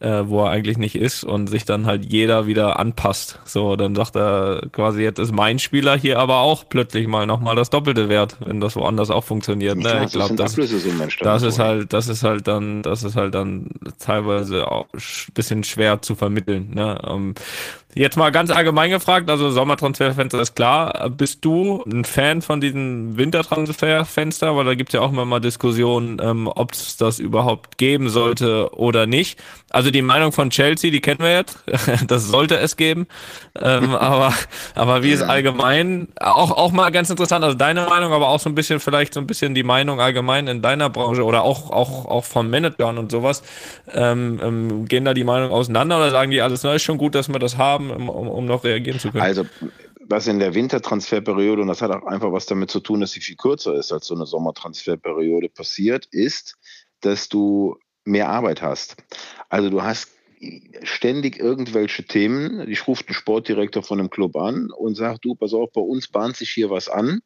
äh, wo er eigentlich nicht ist und sich dann halt jeder wieder anpasst. So, dann sagt er quasi, jetzt ist mein Spieler hier aber auch plötzlich mal nochmal das Doppelte wert, wenn das woanders auch funktioniert. Ne? Ich glaube, das, das ist halt, das ist halt dann, das ist halt dann teilweise auch ein bisschen schwer zu vermitteln. Ne? Um, ähm, Jetzt mal ganz allgemein gefragt, also Sommertransferfenster ist klar. Bist du ein Fan von diesem Wintertransferfenster? Weil da gibt es ja auch immer mal Diskussionen, ähm, ob es das überhaupt geben sollte oder nicht. Also die Meinung von Chelsea, die kennen wir jetzt. das sollte es geben. Ähm, aber, aber wie ist allgemein, auch, auch mal ganz interessant, also deine Meinung, aber auch so ein bisschen, vielleicht so ein bisschen die Meinung allgemein in deiner Branche oder auch, auch, auch von Managern und sowas. Ähm, ähm, gehen da die Meinungen auseinander oder sagen die alles, na, ist schon gut, dass wir das haben? Um, um noch reagieren zu können? Also, was in der Wintertransferperiode, und das hat auch einfach was damit zu tun, dass sie viel kürzer ist als so eine Sommertransferperiode passiert, ist, dass du mehr Arbeit hast. Also du hast ständig irgendwelche Themen. Ich rufe den Sportdirektor von einem Club an und sage, du, pass auf, bei uns bahnt sich hier was an.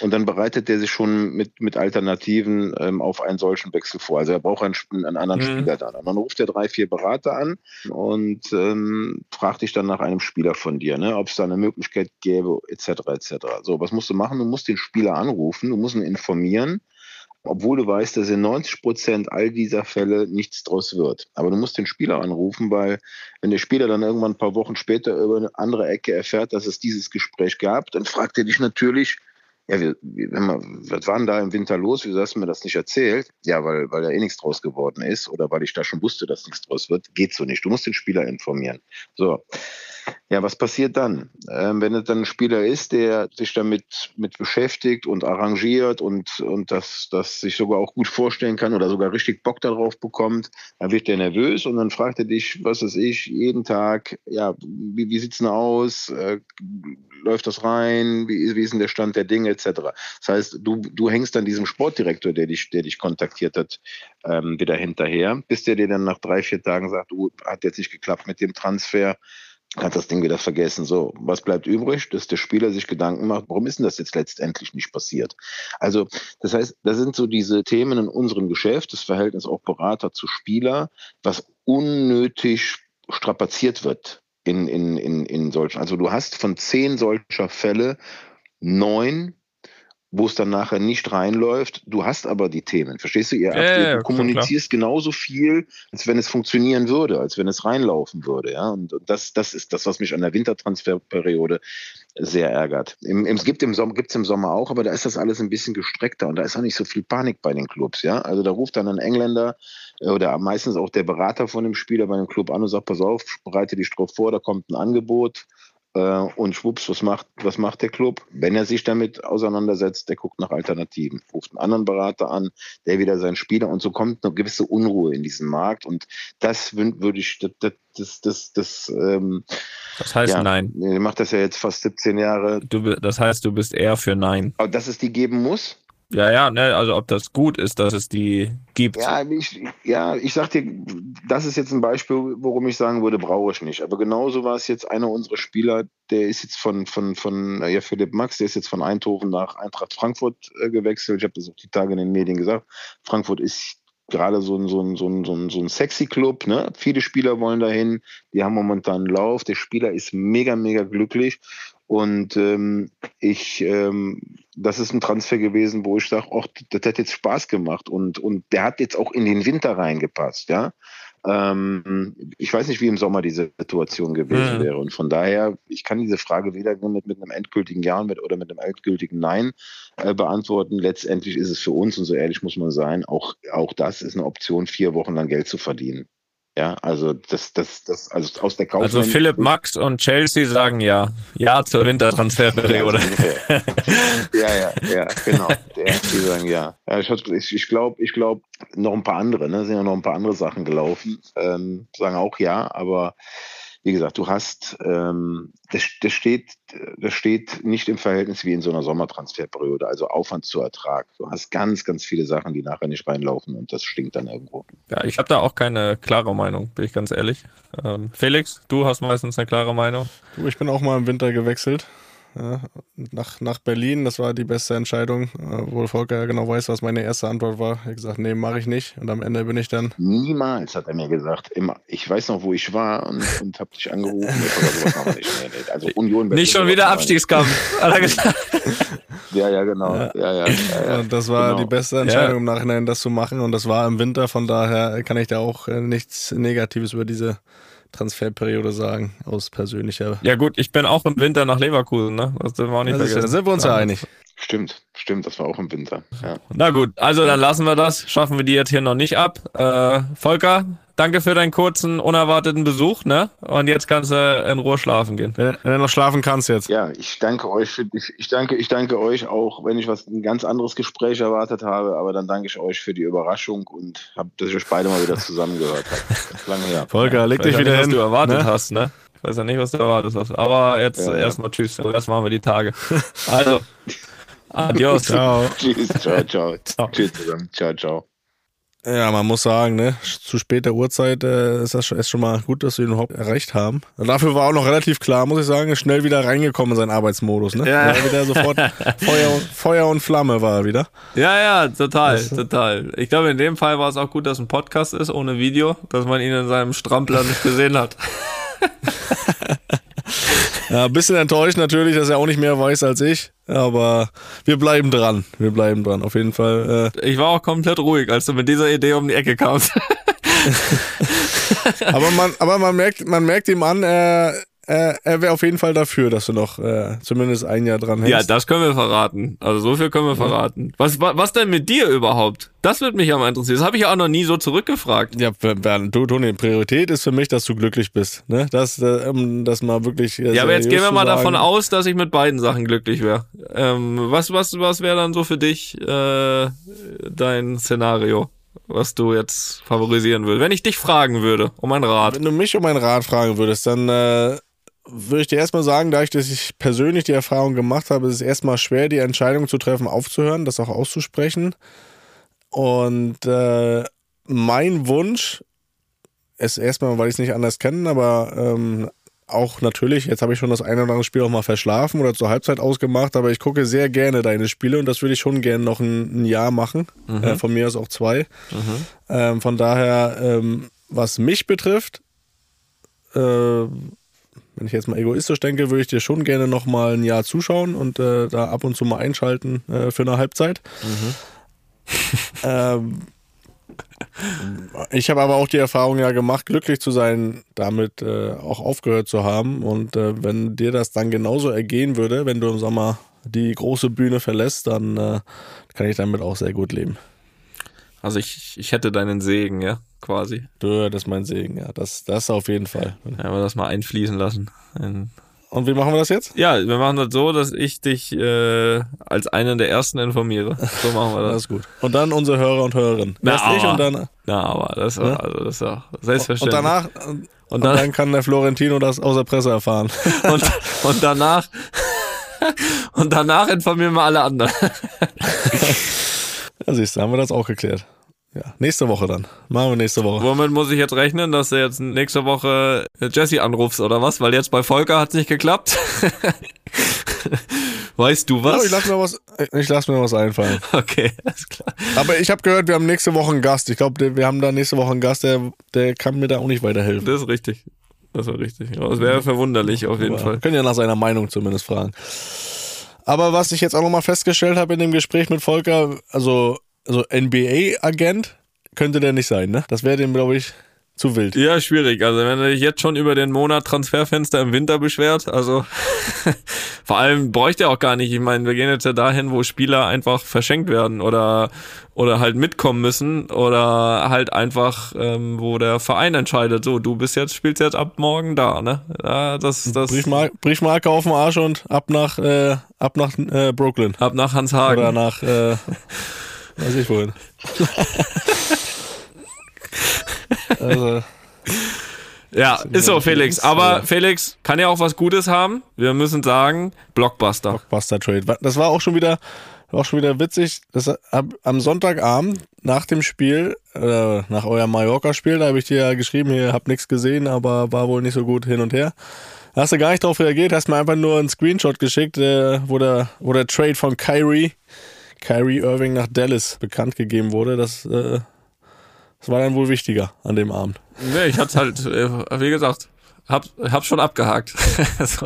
Und dann bereitet er sich schon mit, mit Alternativen ähm, auf einen solchen Wechsel vor. Also er braucht einen, einen anderen mhm. Spieler dann. Und dann ruft er drei, vier Berater an und ähm, fragt dich dann nach einem Spieler von dir, ne? ob es da eine Möglichkeit gäbe, etc. etc. So, was musst du machen? Du musst den Spieler anrufen, du musst ihn informieren, obwohl du weißt, dass in 90 Prozent all dieser Fälle nichts draus wird. Aber du musst den Spieler anrufen, weil wenn der Spieler dann irgendwann ein paar Wochen später über eine andere Ecke erfährt, dass es dieses Gespräch gab, dann fragt er dich natürlich, ja, wir, wir, was war denn da im Winter los? Wieso hast du mir das nicht erzählt? Ja, weil, weil da eh nichts draus geworden ist oder weil ich da schon wusste, dass nichts draus wird. Geht so nicht. Du musst den Spieler informieren. So. Ja, was passiert dann? Ähm, wenn es dann ein Spieler ist, der sich damit mit beschäftigt und arrangiert und, und das, das sich sogar auch gut vorstellen kann oder sogar richtig Bock darauf bekommt, dann wird der nervös und dann fragt er dich, was weiß ich, jeden Tag, ja, wie, wie sieht's denn aus? Äh, läuft das rein? Wie, wie ist denn der Stand der Dinge, etc. Das heißt, du, du hängst dann diesem Sportdirektor, der dich, der dich kontaktiert hat, ähm, wieder hinterher, bis der dir dann nach drei, vier Tagen sagt, du, hat jetzt nicht geklappt mit dem Transfer, kannst das Ding wieder vergessen. So, was bleibt übrig? Dass der Spieler sich Gedanken macht, warum ist denn das jetzt letztendlich nicht passiert? Also, das heißt, da sind so diese Themen in unserem Geschäft, das Verhältnis auch Berater zu Spieler, was unnötig strapaziert wird in, in, in, in solchen. Also du hast von zehn solcher Fälle neun, wo es dann nachher nicht reinläuft. Du hast aber die Themen, verstehst du? Ihr, Ja, ihr ja, kommunizierst genauso viel, als wenn es funktionieren würde, als wenn es reinlaufen würde. Ja? Und das, das ist das, was mich an der Wintertransferperiode sehr ärgert. Im, im, es gibt im Sommer, gibt's im Sommer auch, aber da ist das alles ein bisschen gestreckter und da ist auch nicht so viel Panik bei den Clubs. Ja? Also da ruft dann ein Engländer äh, oder meistens auch der Berater von dem Spieler bei dem Club an und sagt, pass auf, bereite dich drauf vor, da kommt ein Angebot. Äh, und schwupps, was macht, was macht der Club? Wenn er sich damit auseinandersetzt, der guckt nach Alternativen, ruft einen anderen Berater an, der wieder seinen Spieler und so kommt eine gewisse Unruhe in diesen Markt und das würde ich, das, das, das, das, das ähm, Das heißt ja, nein. er macht das ja jetzt fast 17 Jahre, Du, das heißt, du bist eher für nein. aber dass es die geben muss, Ja, ja, ne, also ob das gut ist, dass es die gibt. Ja, ich, ja, ich sag dir, das ist jetzt ein Beispiel, worum ich sagen würde, brauche ich nicht. Aber genauso war es jetzt einer unserer Spieler, der ist jetzt von, von, von ja, Philipp Max, der ist jetzt von Eindhoven nach Eintracht Frankfurt äh, gewechselt. Ich habe das auch die Tage in den Medien gesagt. Frankfurt ist gerade so ein, so ein, so ein, so ein, so ein sexy Club. Ne? Viele Spieler wollen dahin. Die haben momentan Lauf. Der Spieler ist mega, mega glücklich. Und ähm, ich, ähm, das ist ein Transfer gewesen, wo ich sage, ach, das hat jetzt Spaß gemacht und, und der hat jetzt auch in den Winter reingepasst, ja. Ähm, ich weiß nicht, wie im Sommer diese Situation gewesen Mhm. wäre. Und von daher, ich kann diese Frage weder mit, mit einem endgültigen Ja mit, oder mit einem endgültigen Nein äh, beantworten. Letztendlich ist es für uns, und so ehrlich muss man sein, auch, auch das ist eine Option, vier Wochen lang Geld zu verdienen. Ja, also das, das, das, also aus der Kaufmann. Also Philipp Max und Chelsea sagen ja. Ja zur Wintertransferperiode. Ja, ja, ja, genau. Die sagen ja. ja ich ich, ich glaube, ich glaub, noch ein paar andere, ne? Sind ja noch ein paar andere Sachen gelaufen. Ähm, sagen auch ja, aber wie gesagt, du hast, ähm, das, das, steht, das steht nicht im Verhältnis wie in so einer Sommertransferperiode, also Aufwand zu Ertrag. Du hast ganz, ganz viele Sachen, die nachher nicht reinlaufen und das stinkt dann irgendwo. Ja, ich habe da auch keine klare Meinung, bin ich ganz ehrlich. Ähm, Felix, du hast meistens eine klare Meinung. Du, ich bin auch mal im Winter gewechselt. Ja, nach, nach Berlin, das war die beste Entscheidung, äh, wo Volker ja genau weiß, was meine erste Antwort war. Ich habe gesagt, nee, mache ich nicht. Und am Ende bin ich dann. Niemals, hat er mir gesagt. Immer, ich weiß noch, wo ich war und, und habe dich angerufen. Nicht. Also Union Nicht schon wieder Abstiegskampf, hat er gesagt. Ja, ja, genau. Ja, ja, ja, ja, Und das war genau. die beste Entscheidung Ja. im Nachhinein, das zu machen. Und das war im Winter, von daher kann ich da auch äh, nichts Negatives über diese Transferperiode sagen, aus persönlicher. Ja gut, ich bin auch im Winter nach Leverkusen, ne? Das dürfen wir auch nicht Das ja, da vergessen. sind wir uns ja einig. Stimmt, stimmt, das war auch im Winter. Ja. Na gut, also dann lassen wir das. Schaffen wir die jetzt hier noch nicht ab. Äh, Volker, danke für deinen kurzen, unerwarteten Besuch, ne? Und jetzt kannst du in Ruhe schlafen gehen. Wenn, wenn du noch schlafen kannst jetzt. ja, ich danke euch für ich, ich danke, ich danke euch auch, wenn ich was ein ganz anderes Gespräch erwartet habe, aber dann danke ich euch für die Überraschung und hab, dass ich euch beide mal wieder zusammengehört habe. Lange her. Volker, leg Ich weiß dich ja wieder nicht, was hin. du erwartet ne? hast, ne? Ich weiß ja nicht, was du erwartet hast. Aber jetzt Ja, ja. erstmal tschüss. Erst machen wir die Tage. Also, adios. Ciao. Tschüss, ciao, ciao. Ciao. Tschüss zusammen. Ciao, ciao. Ja, man muss sagen, ne, zu später Uhrzeit äh, ist das schon, ist schon mal gut, dass wir ihn überhaupt erreicht haben. Und dafür war auch noch relativ klar, muss ich sagen, schnell wieder reingekommen in seinen Arbeitsmodus. Ne? Ja. War wieder sofort Feuer und, Feuer und Flamme war er wieder. Ja, ja, total, total. Ich glaube, in dem Fall war es auch gut, dass ein Podcast ist ohne Video, dass man ihn in seinem Strampler nicht gesehen hat. Ja, ein bisschen enttäuscht natürlich, dass er auch nicht mehr weiß als ich. Aber wir bleiben dran. Wir bleiben dran, auf jeden Fall. Äh, Ich war auch komplett ruhig, als du mit dieser Idee um die Ecke kamst. aber man, aber man merkt, man merkt ihm an, er, äh, er wäre auf jeden Fall dafür, dass du noch äh, zumindest ein Jahr dran hängst. Ja, das können wir verraten. Also so viel können wir verraten. Was, wa- was denn mit dir überhaupt? Das würde mich ja mal interessieren. Das habe ich ja auch noch nie so zurückgefragt. Ja, Bernd, du, Toni, Priorität ist für mich, dass du glücklich bist. Ne? Das, äh, um das mal wirklich. Äh, Ja, aber jetzt gehen wir mal davon aus, dass ich mit beiden Sachen glücklich wäre. Ähm, was was, was wäre dann so für dich äh, dein Szenario, was du jetzt favorisieren würdest? Wenn ich dich fragen würde, um einen Rat. Wenn du mich um einen Rat fragen würdest, dann äh, würde ich dir erstmal sagen, da ich, dass ich persönlich die Erfahrung gemacht habe, ist es erstmal schwer, die Entscheidung zu treffen, aufzuhören, das auch auszusprechen. Und äh, mein Wunsch ist erstmal, weil ich es nicht anders kenne, aber ähm, auch natürlich, jetzt habe ich schon das eine oder andere Spiel auch mal verschlafen oder zur Halbzeit ausgemacht, aber ich gucke sehr gerne deine Spiele und das würde ich schon gerne noch ein, ein Jahr machen. Äh, von mir aus auch zwei. Ähm, von daher, ähm, was mich betrifft, äh, wenn ich jetzt mal egoistisch denke, würde ich dir schon gerne noch mal ein Jahr zuschauen und äh, da ab und zu mal einschalten äh, für eine Halbzeit. ähm, ich habe aber auch die Erfahrung ja gemacht, glücklich zu sein, damit äh, auch aufgehört zu haben. Und äh, wenn dir das dann genauso ergehen würde, wenn du im Sommer die große Bühne verlässt, dann äh, kann ich damit auch sehr gut leben. Also ich, ich hätte deinen Segen, ja, quasi. Du, das ist mein Segen, ja. Das, das auf jeden Fall. Ja, wir das mal einfließen lassen. Ein Und wie machen wir das jetzt? ja, wir machen das so, dass ich dich äh, als einen der ersten informiere. So machen wir Das das. ist gut. Und dann unsere Hörer und Hörerinnen. Na, Erst ich aber- und dann. Na, aber das ist, Ja? also das ja Und selbstverständlich. danach. und Und dann, dann kann der Florentino das aus der Presse erfahren. und, und danach und danach informieren wir alle anderen. Ja, siehst du, haben wir das auch geklärt. Ja, nächste Woche dann. Machen wir nächste Woche. Womit muss ich jetzt rechnen, dass du jetzt nächste Woche Jesse anrufst oder was? Weil jetzt bei Volker hat's nicht geklappt. weißt du was? ich lass mir was, ich lass mir was einfallen. okay, alles klar. Aber ich habe gehört, wir haben nächste Woche einen Gast. Ich glaube, wir haben da nächste Woche einen Gast, der, der kann mir da auch nicht weiterhelfen. Das ist richtig. Das ist richtig. Es wäre verwunderlich auf jeden Aber Fall. Können ja nach seiner Meinung zumindest fragen. Aber was ich jetzt auch nochmal festgestellt habe in dem Gespräch mit Volker, also, also NBA-Agent könnte der nicht sein, ne? Das wäre dem, glaube ich, zu wild. Ja, schwierig. Also wenn er dich jetzt schon über den Monat Transferfenster im Winter beschwert, also vor allem bräuchte er auch gar nicht. Ich meine, wir gehen jetzt ja dahin, wo Spieler einfach verschenkt werden oder oder halt mitkommen müssen oder halt einfach, ähm, wo der Verein entscheidet, so du bist jetzt, spielst jetzt ab morgen da, ne? Ja, das, das Briefmar Briefmarke auf dem Arsch und ab nach, äh, ab nach äh, Brooklyn. ab nach Hans Hagen. Oder nach, äh, weiß ich wohin. also, Ja, ist so, Felix. Aber? Felix kann ja auch was Gutes haben. Wir müssen sagen, Blockbuster. Buster Trade. Das war auch schon wieder, auch schon wieder witzig. Das, ab, am Sonntagabend nach dem Spiel, äh, nach eurem Mallorca-Spiel, da habe ich dir ja geschrieben, hier hab nichts gesehen, aber war wohl nicht so gut hin und her. Da hast du gar nicht drauf reagiert, hast mir einfach nur einen Screenshot geschickt, äh, wo, der, wo der Trade von Kyrie, Kyrie Irving nach Dallas bekannt gegeben wurde. Das, äh, das war dann wohl wichtiger an dem Abend. Nee, ich hab's halt, äh, wie gesagt, hab, hab schon abgehakt.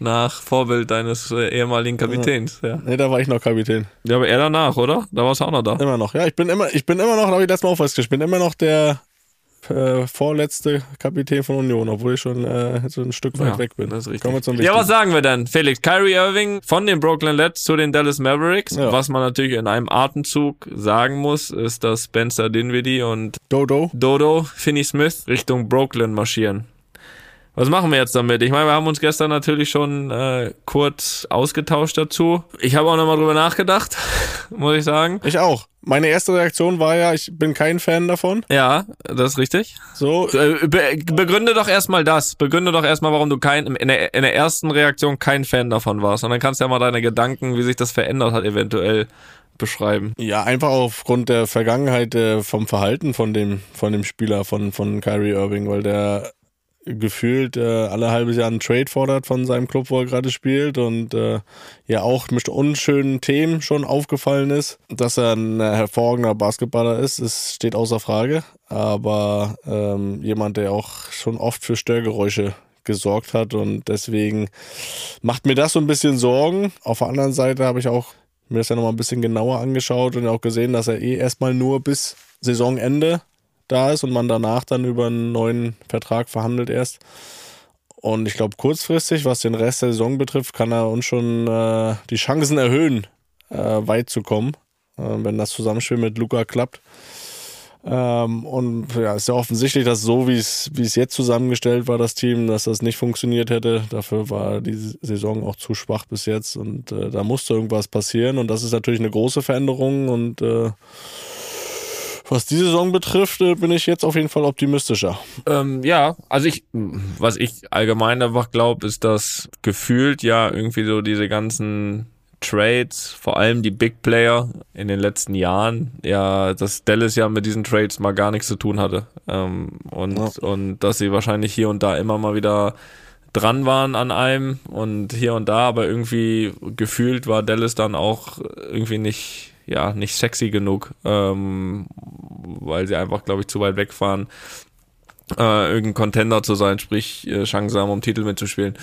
Nach Vorbild deines äh, ehemaligen Kapitäns, ja. Nee, da war ich noch Kapitän. Ja, aber er danach, oder? Da warst du auch noch da. Immer noch. Ja, ich bin immer, ich bin immer noch, da habe ich letztes Mal auch festgestellt, ich bin immer noch der äh, vorletzte Kapitän von Union, obwohl ich schon äh, so ein Stück weit Ja, weg bin. Das ist richtig. Ja, was sagen wir denn? Felix, Kyrie Irving von den Brooklyn Nets zu den Dallas Mavericks. Ja. Was man natürlich in einem Atemzug sagen muss, ist, dass Spencer Dinwiddie und Dodo. Dodo Finney-Smith Richtung Brooklyn marschieren. Was machen wir jetzt damit? Ich meine, wir haben uns gestern natürlich schon äh, kurz ausgetauscht dazu. Ich habe auch nochmal drüber nachgedacht, muss ich sagen. Ich auch. Meine erste Reaktion war ja, ich bin kein Fan davon. Ja, das ist richtig. So, Äh, Be begründe doch erstmal das. Begründe doch erstmal, warum du kein, in der, in der ersten Reaktion kein Fan davon warst. Und dann kannst du ja mal deine Gedanken, wie sich das verändert hat, eventuell beschreiben. ja, einfach aufgrund der Vergangenheit äh, vom Verhalten von dem, von dem Spieler, von, von Kyrie Irving, weil der gefühlt äh, alle halbes Jahr einen Trade fordert von seinem Club, wo er gerade spielt und äh, ja auch mit unschönen Themen schon aufgefallen ist. Dass er ein äh, hervorragender Basketballer ist, es steht außer Frage, aber ähm, jemand, der auch schon oft für Störgeräusche gesorgt hat und deswegen macht mir das so ein bisschen Sorgen. Auf der anderen Seite habe ich auch mir das ja nochmal ein bisschen genauer angeschaut und auch gesehen, dass er eh erstmal nur bis Saisonende da ist und man danach dann über einen neuen Vertrag verhandelt erst. Und ich glaube, kurzfristig, was den Rest der Saison betrifft, kann er uns schon äh, die Chancen erhöhen, äh, weit zu kommen, äh, wenn das Zusammenspiel mit Luca klappt. Ähm, und ja, ist ja offensichtlich, dass so wie es wie es jetzt zusammengestellt war, das Team, dass das nicht funktioniert hätte. Dafür war die Saison auch zu schwach bis jetzt und äh, da musste irgendwas passieren und das ist natürlich eine große Veränderung und äh, was die Saison betrifft, äh, bin ich jetzt auf jeden Fall optimistischer. Ähm, ja, also ich, was ich allgemein einfach glaube, ist, dass gefühlt ja irgendwie so diese ganzen Trades, vor allem die Big Player in den letzten Jahren, ja, dass Dallas ja mit diesen Trades mal gar nichts zu tun hatte. Ähm, und, ja. und dass sie wahrscheinlich hier und da immer mal wieder dran waren an einem und hier und da, aber irgendwie gefühlt war Dallas dann auch irgendwie nicht, ja, nicht sexy genug, ähm, weil sie einfach, glaube ich, zu weit wegfahren, äh, irgendein Contender zu sein, sprich äh, Chancen haben, um Titel mitzuspielen.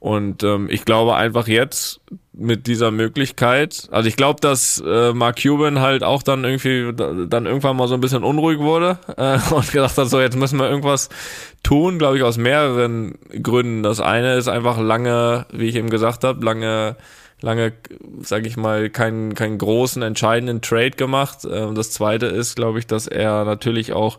Und ähm, ich glaube einfach jetzt mit dieser Möglichkeit, also ich glaube, dass äh, Mark Cuban halt auch dann irgendwie dann irgendwann mal so ein bisschen unruhig wurde äh, und gedacht hat, so jetzt müssen wir irgendwas tun, glaube ich, aus mehreren Gründen. Das eine ist einfach lange, wie ich eben gesagt habe, lange lange, sage ich mal, keinen keinen großen entscheidenden Trade gemacht. Ähm, das zweite ist, glaube ich, dass er natürlich auch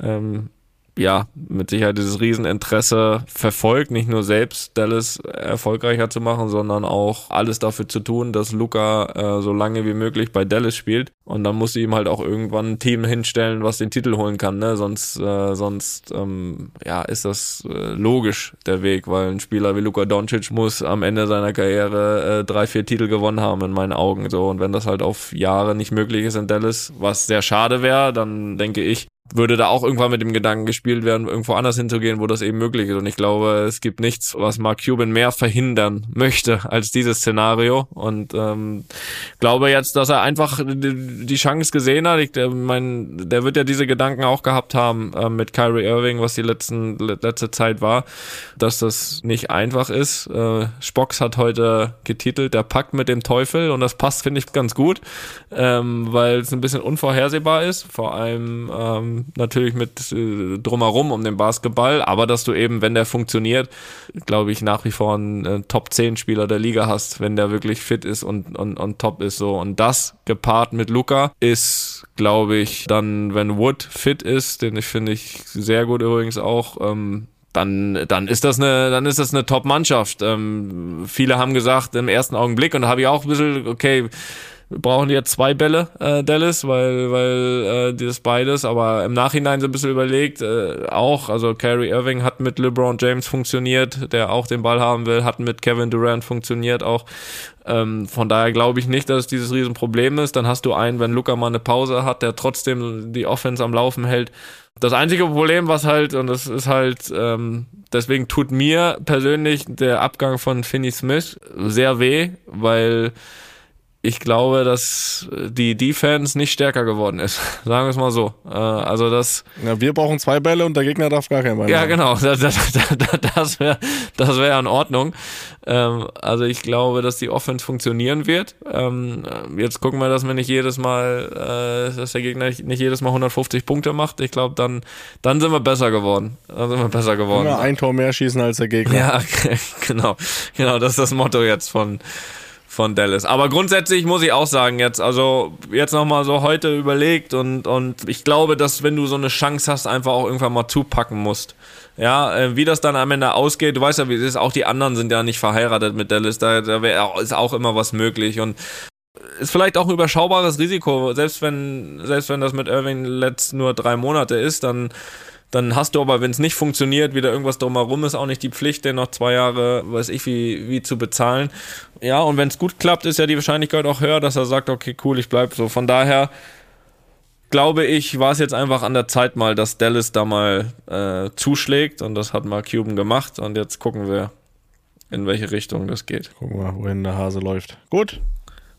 ähm, ja, mit Sicherheit dieses Rieseninteresse verfolgt, nicht nur selbst Dallas erfolgreicher zu machen, sondern auch alles dafür zu tun, dass Luca äh, so lange wie möglich bei Dallas spielt. Und dann muss sie ihm halt auch irgendwann ein Team hinstellen, was den Titel holen kann, ne? Sonst, äh, sonst ähm, ja, ist das äh, logisch der Weg, weil ein Spieler wie Luca Doncic muss am Ende seiner Karriere äh, drei, vier Titel gewonnen haben, in meinen Augen. So, und wenn das halt auf Jahre nicht möglich ist in Dallas, was sehr schade wäre, dann denke ich, würde da auch irgendwann mit dem Gedanken gespielt werden, irgendwo anders hinzugehen, wo das eben möglich ist. Und ich glaube, es gibt nichts, was Mark Cuban mehr verhindern möchte als dieses Szenario. Und ähm, glaube jetzt, dass er einfach die Chance gesehen hat. Ich meine, der wird ja diese Gedanken auch gehabt haben äh, mit Kyrie Irving, was die letzten letzte Zeit war, dass das nicht einfach ist. Äh, Spocks hat heute getitelt, der Pakt mit dem Teufel und das passt, finde ich, ganz gut, ähm, weil es ein bisschen unvorhersehbar ist. Vor allem ähm, natürlich mit äh, drumherum um den Basketball, aber dass du eben, wenn der funktioniert, glaube ich, nach wie vor einen äh, Top 10 Spieler der Liga hast, wenn der wirklich fit ist und, und, und top ist so. Und das gepaart mit Luca ist, glaube ich, dann, wenn Wood fit ist, den ich finde ich sehr gut übrigens auch, ähm, dann, dann ist das eine, dann ist das eine Top-Mannschaft. Ähm, viele haben gesagt im ersten Augenblick, und da habe ich auch ein bisschen, okay, brauchen jetzt zwei Bälle, äh, Dallas, weil, weil äh, das beides, aber im Nachhinein so ein bisschen überlegt, äh, auch, also Kyrie Irving hat mit LeBron James funktioniert, der auch den Ball haben will, hat mit Kevin Durant funktioniert auch. Ähm, von daher glaube ich nicht, dass es dieses Riesenproblem ist. Dann hast du einen, wenn Luca mal eine Pause hat, der trotzdem die Offense am Laufen hält. Das einzige Problem, was halt, und das ist halt, ähm, deswegen tut mir persönlich der Abgang von Finney Smith sehr weh, weil ich glaube, dass die Defense nicht stärker geworden ist. Sagen wir es mal so. Äh, also das. Ja, wir brauchen zwei Bälle und der Gegner darf gar keinen Ball Ja, genau. Das, das wäre das wäre in Ordnung. Ähm, also ich glaube, dass die Offense funktionieren wird. Ähm, jetzt gucken wir, dass wir nicht jedes Mal, äh, dass der Gegner nicht jedes Mal 150 Punkte macht. Ich glaube, dann, dann sind wir besser geworden. Dann sind wir besser geworden. Immer ein Tor mehr schießen als der Gegner. Ja, genau. Genau, das ist das Motto jetzt von von Dallas. Aber grundsätzlich muss ich auch sagen, jetzt, also jetzt nochmal so heute überlegt und, und ich glaube, dass wenn du so eine Chance hast, einfach auch irgendwann mal zupacken musst. Ja, äh, wie das dann am Ende ausgeht, du weißt ja, wie es ist, auch die anderen sind ja nicht verheiratet mit Dallas, da, da wär, ist auch immer was möglich und ist vielleicht auch ein überschaubares Risiko, selbst wenn, selbst wenn das mit Irving letzt nur drei Monate ist, dann dann hast du aber, wenn es nicht funktioniert, wieder irgendwas drumherum ist, auch nicht die Pflicht, den noch zwei Jahre, weiß ich, wie, wie zu bezahlen. Ja, und wenn es gut klappt, ist ja die Wahrscheinlichkeit auch höher, dass er sagt, okay, cool, ich bleib so. Von daher glaube ich, war es jetzt einfach an der Zeit mal, dass Dallas da mal äh, zuschlägt und das hat mal Cuban gemacht und jetzt gucken wir, in welche Richtung das geht. Gucken wir, wohin der Hase läuft. Gut.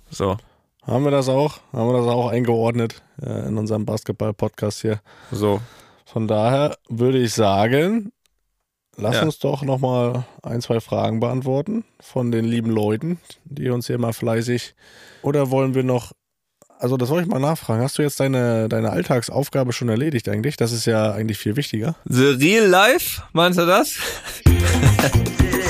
So. Haben wir das auch? Haben wir das auch eingeordnet äh, in unserem Basketball-Podcast hier? So. Von daher würde ich sagen, lass ja. uns doch nochmal ein, zwei Fragen beantworten von den lieben Leuten, die uns hier mal fleißig. Oder wollen wir noch also das wollte ich mal nachfragen. Hast du jetzt deine, deine Alltagsaufgabe schon erledigt eigentlich? Das ist ja eigentlich viel wichtiger. The Real Life, meinst du das?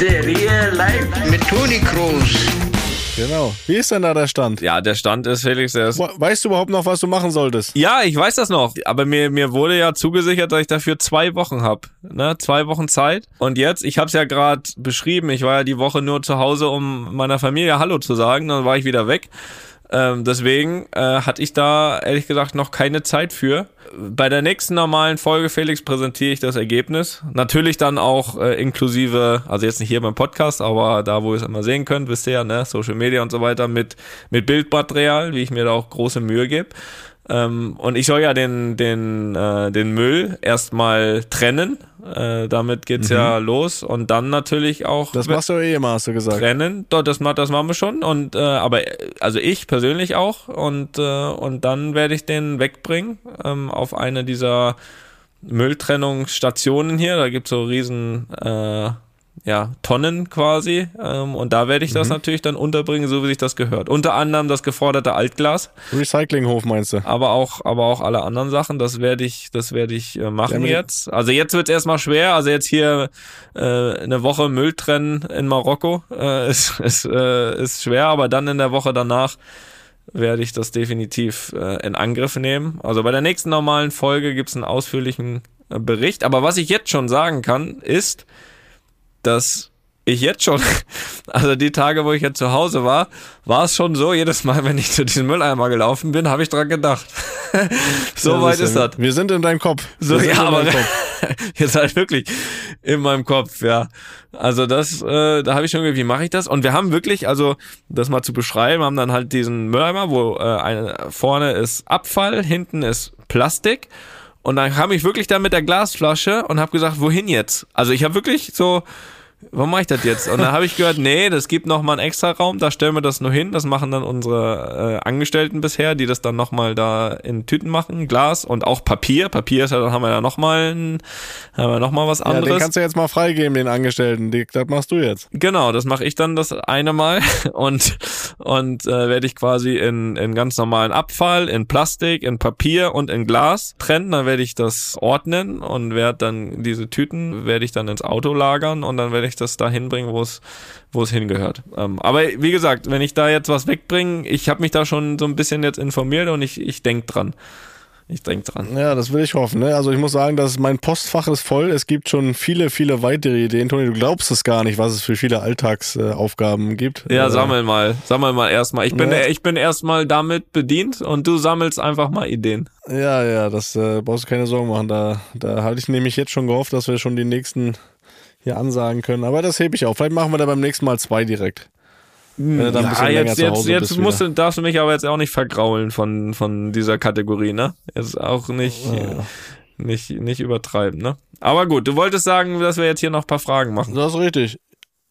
Real Life mit Toni Kroos. Genau. Wie ist denn da der Stand? Ja, der Stand ist, Felix, der ist We- Weißt du überhaupt noch, was du machen solltest? Ja, ich weiß das noch. Aber mir, mir wurde ja zugesichert, dass ich dafür zwei Wochen hab. Ne? Zwei Wochen Zeit. Und jetzt, ich habe es ja gerade beschrieben, ich war ja die Woche nur zu Hause, um meiner Familie Hallo zu sagen. Dann war ich wieder weg. Ähm, deswegen äh, hatte ich da ehrlich gesagt noch keine Zeit für. Bei der nächsten normalen Folge, Felix, präsentiere ich das Ergebnis. Natürlich dann auch äh, inklusive, also jetzt nicht hier beim Podcast, aber da, wo ihr es immer sehen könnt, wisst ihr ja, ne, Social Media und so weiter, mit, mit Bildmaterial, wie ich mir da auch große Mühe gebe. Ähm, und ich soll ja den, den, äh, den Müll erstmal trennen. Äh, damit geht's ja los. Und dann natürlich auch Das machst du eh immer, hast du gesagt. trennen. Doch, das, das machen wir schon. Und äh, aber äh, also ich persönlich auch. Und, äh, und dann werde ich den wegbringen ähm, auf eine dieser Mülltrennungsstationen hier. Da gibt's so riesen äh, ja, Tonnen quasi. Ähm, und da werde ich das natürlich dann unterbringen, so wie sich das gehört. Unter anderem das geforderte Altglas Recyclinghof meinst du? aber auch, aber auch alle anderen Sachen. Das werde ich, das werde ich äh, machen Damit- jetzt. Also jetzt wird's erstmal schwer. Also jetzt hier äh, eine Woche Müll trennen in Marokko äh, ist, ist, äh, ist schwer, aber dann in der Woche danach werde ich das definitiv äh, in Angriff nehmen. Also bei der nächsten normalen Folge gibt's einen ausführlichen äh, Bericht. Aber was ich jetzt schon sagen kann, ist, dass ich jetzt schon, also die Tage, wo ich jetzt zu Hause war, war es schon so, jedes Mal, wenn ich zu diesem Mülleimer gelaufen bin, habe ich dran gedacht. so Ja, weit ist das. Wir sind in deinem Kopf. So, ja, aber jetzt halt wirklich in meinem Kopf, ja. Also das, äh, da habe ich schon, gedacht, wie mache ich das? Und wir haben wirklich, also das mal zu beschreiben, haben dann halt diesen Mülleimer, wo äh, eine, vorne ist Abfall, hinten ist Plastik. Und dann kam ich wirklich da mit der Glasflasche und habe gesagt, wohin jetzt? Also ich habe wirklich so, warum mache ich das jetzt? Und dann habe ich gehört, nee, das gibt noch mal einen extra Raum, da stellen wir das nur hin. Das machen dann unsere äh, Angestellten bisher, die das dann noch mal da in Tüten machen, Glas und auch Papier. Papier ist ja, dann haben wir ja noch mal, haben wir noch mal was Ja, den anderes. kannst du jetzt mal freigeben, den Angestellten. Die- Das machst du jetzt. Genau, das mache ich dann das eine Mal und und äh, werde ich quasi in, in ganz normalen Abfall, in Plastik, in Papier und in Glas trennen. Dann werde ich das ordnen und werde dann diese Tüten werde ich dann ins Auto lagern und dann werde ich das da hinbringen, wo es wo es hingehört. Ähm, aber wie gesagt, wenn ich da jetzt was wegbringe, ich habe mich da schon so ein bisschen jetzt informiert und ich ich denk dran. Ich denk dran. Ja, das will ich hoffen. Ne? Also ich muss sagen, dass mein Postfach ist voll. Es gibt schon viele, viele weitere Ideen. Toni, du glaubst es gar nicht, was es für viele Alltagsaufgaben gibt. Ja, Äh, sammel mal, sammel mal erstmal. Ich bin Ja. ich bin erstmal damit bedient und du sammelst einfach mal Ideen. Ja, ja, das äh, brauchst du keine Sorgen machen. Da, da hatte ich nämlich jetzt schon gehofft, dass wir schon die nächsten hier ansagen können. Aber das hebe ich auf. Vielleicht machen wir da beim nächsten Mal zwei direkt. Wenn ja, jetzt, jetzt, jetzt musst du, darfst du mich aber jetzt auch nicht vergraulen von, von dieser Kategorie, ne? Jetzt auch nicht, Ja. nicht, nicht übertreiben, ne? Aber gut, du wolltest sagen, dass wir jetzt hier noch ein paar Fragen machen. Das ist richtig.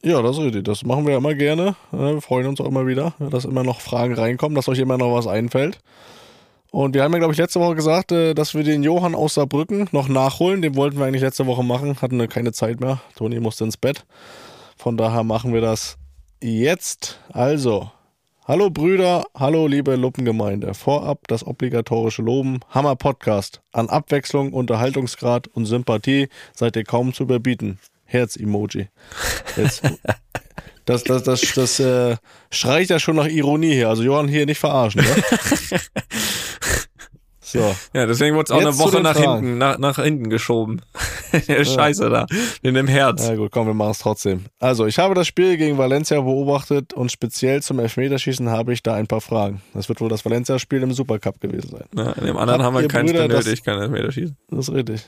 Ja, das ist richtig. Das machen wir immer gerne. Wir freuen uns auch immer wieder, dass immer noch Fragen reinkommen, dass euch immer noch was einfällt. Und wir haben ja, glaube ich, letzte Woche gesagt, äh, dass wir den Johann aus Saarbrücken noch nachholen. Den wollten wir eigentlich letzte Woche machen, hatten wir keine Zeit mehr. Toni musste ins Bett. Von daher machen wir das jetzt. Also, hallo Brüder, hallo liebe Luppengemeinde. Vorab das obligatorische Loben. Hammer Podcast. An Abwechslung, Unterhaltungsgrad und Sympathie seid ihr kaum zu überbieten. Herz-Emoji. Jetzt, das, das, das, das äh, schreit ja schon nach Ironie hier. Also Johann hier nicht verarschen, ne? So. Ja, deswegen wurde es auch Jetzt eine Woche nach Fragen. hinten, nach, nach hinten geschoben. Scheiße da. In dem Herz. Na gut, komm, wir machen es trotzdem. Also, ich habe das Spiel gegen Valencia beobachtet und speziell zum Elfmeterschießen habe ich da ein paar Fragen. Das wird wohl das Valencia-Spiel im Supercup gewesen sein. Ja, in dem anderen Habt haben wir ihr keins benötigt, kein Elfmeterschießen. Das ist richtig.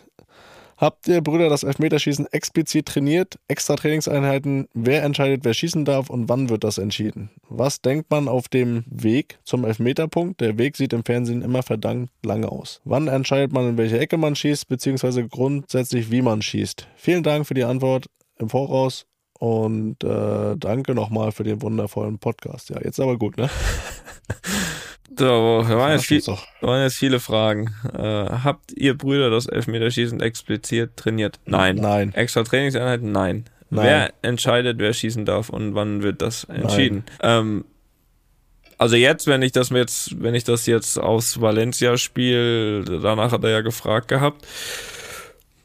Habt ihr, Brüder, das Elfmeterschießen explizit trainiert? Extra Trainingseinheiten? Wer entscheidet, wer schießen darf und wann wird das entschieden? Was denkt man auf dem Weg zum Elfmeterpunkt? Der Weg sieht im Fernsehen immer verdammt lange aus. Wann entscheidet man, in welche Ecke man schießt, beziehungsweise grundsätzlich, wie man schießt? Vielen Dank für die Antwort im Voraus und äh, danke nochmal für den wundervollen Podcast. Ja, jetzt aber gut, ne? So, wir waren jetzt, viel, waren jetzt viele Fragen. Äh, habt ihr Brüder das Elfmeterschießen explizit trainiert? Nein. Nein. Extra Trainingseinheiten? Nein. Nein. Wer entscheidet, wer schießen darf und wann wird das entschieden? Ähm, also jetzt, wenn ich das jetzt, wenn ich das jetzt aus Valencia spiele, danach hat er ja gefragt gehabt,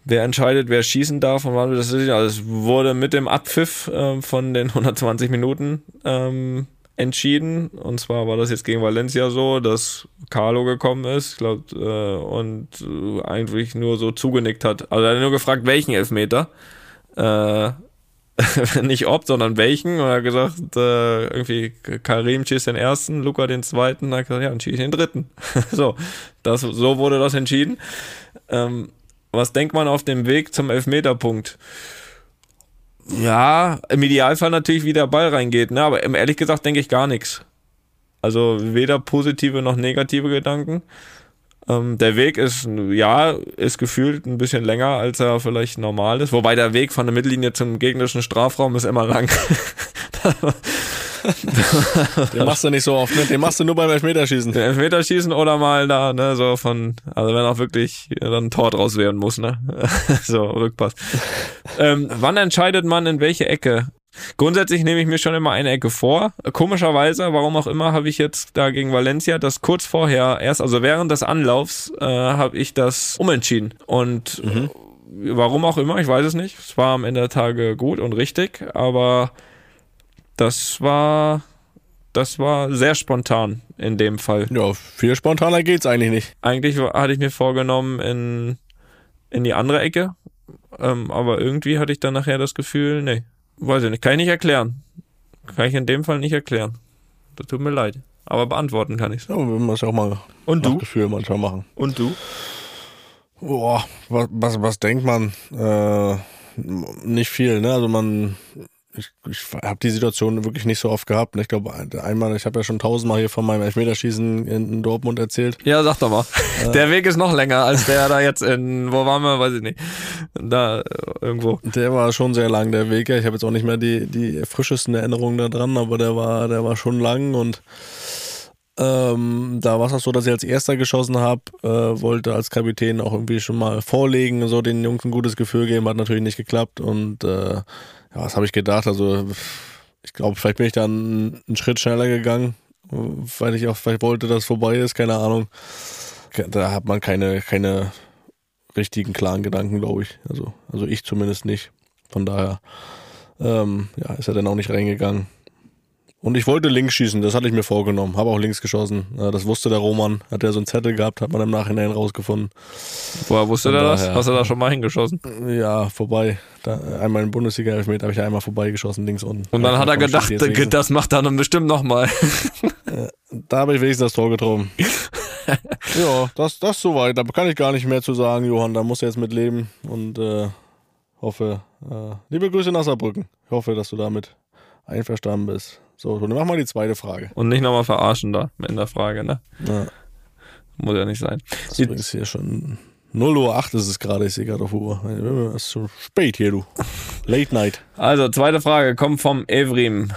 wer entscheidet, wer schießen darf und wann das ist. Also es wurde mit dem Abpfiff äh, von den 120 Minuten ähm, entschieden. Und zwar war das jetzt gegen Valencia so, dass Carlo gekommen ist, ich glaube, äh, und äh, eigentlich nur so zugenickt hat. Also er hat nur gefragt, welchen Elfmeter. Äh, nicht ob, sondern welchen. Und er hat gesagt, äh, irgendwie Karim schießt den ersten, Luca den zweiten. Und er hat gesagt, ja, dann schieße ich den dritten. so, das, so wurde das entschieden. Ähm, was denkt man auf dem Weg zum Elfmeterpunkt? Ja, im Idealfall natürlich, wie der Ball reingeht, ne? aber ehrlich gesagt denke ich gar nichts. Also weder positive noch negative Gedanken. Ähm, der Weg ist, ja, ist gefühlt ein bisschen länger, als er vielleicht normal ist. Wobei der Weg von der Mittellinie zum gegnerischen Strafraum ist immer lang. Den machst du nicht so oft, ne? Den machst du nur beim Elfmeterschießen. Den Elfmeterschießen oder mal da, ne, so von, also wenn auch wirklich dann ein Tor draus werden muss, ne? so, Rückpass. ähm, wann entscheidet man in welche Ecke? Grundsätzlich nehme ich mir schon immer eine Ecke vor. Komischerweise, warum auch immer, habe ich jetzt da gegen Valencia das kurz vorher erst, also während des Anlaufs, äh, habe ich das umentschieden. Und mhm. warum auch immer, ich weiß es nicht. Es war am Ende der Tage gut und richtig, aber das war, das war sehr spontan in dem Fall. Ja, viel spontaner geht's eigentlich nicht. Eigentlich hatte ich mir vorgenommen in, in die andere Ecke, ähm, aber irgendwie hatte ich dann nachher das Gefühl, nee, weiß ich nicht, kann ich nicht erklären. Kann ich in dem Fall nicht erklären. Das tut mir leid. Aber beantworten kann ich Ja, wir müssen auch mal Und du? Gefühl manchmal machen. Und du? Boah, was, was, was denkt man? Äh, nicht viel, ne? Also man ich, ich habe die Situation wirklich nicht so oft gehabt. Ich glaube, einmal, ich habe ja schon tausendmal hier von meinem Elfmeterschießen in Dortmund erzählt. Ja, sag doch mal. Äh, der Weg ist noch länger als der da jetzt in, wo waren wir, weiß ich nicht. Da äh, irgendwo. Der war schon sehr lang, der Weg. Ich habe jetzt auch nicht mehr die, die frischesten Erinnerungen da dran, aber der war, der war schon lang und ähm, da war es auch so, dass ich als erster geschossen habe, äh, wollte als Kapitän auch irgendwie schon mal vorlegen, so den Jungs ein gutes Gefühl geben, hat natürlich nicht geklappt und äh, ja, was habe ich gedacht? Also, ich glaube, vielleicht bin ich dann einen Schritt schneller gegangen, weil ich auch vielleicht wollte, dass es vorbei ist, keine Ahnung. Da hat man keine, keine richtigen klaren Gedanken, glaube ich. Also, also ich zumindest nicht. Von daher, ähm, ja, ist er dann auch nicht reingegangen. Und ich wollte links schießen, das hatte ich mir vorgenommen. Habe auch links geschossen. Das wusste der Roman. Hat er so einen Zettel gehabt, hat man im Nachhinein rausgefunden. Woher wusste der das? Hast du da schon mal hingeschossen? Ja, vorbei. Da, einmal in Bundesliga-Elfmeter habe ich einmal vorbeigeschossen, links unten. Und dann hat er gedacht, das macht er dann bestimmt nochmal. da habe ich wenigstens das Tor getroffen. ja, das, das soweit. Da kann ich gar nicht mehr zu sagen, Johann. Da muss er jetzt mit leben. Und äh, hoffe, äh, liebe Grüße nach Saarbrücken. Ich hoffe, dass du damit einverstanden bist. So, dann machen wir die zweite Frage. Und nicht nochmal verarschen da in der Frage, ne? Ja. Muss ja nicht sein. Das ist übrigens hier schon 0 Uhr 8 ist es gerade, ich sehe gerade auf Uhr. Es ist schon spät hier, du. Late Night. Also, zweite Frage kommt vom Evrim.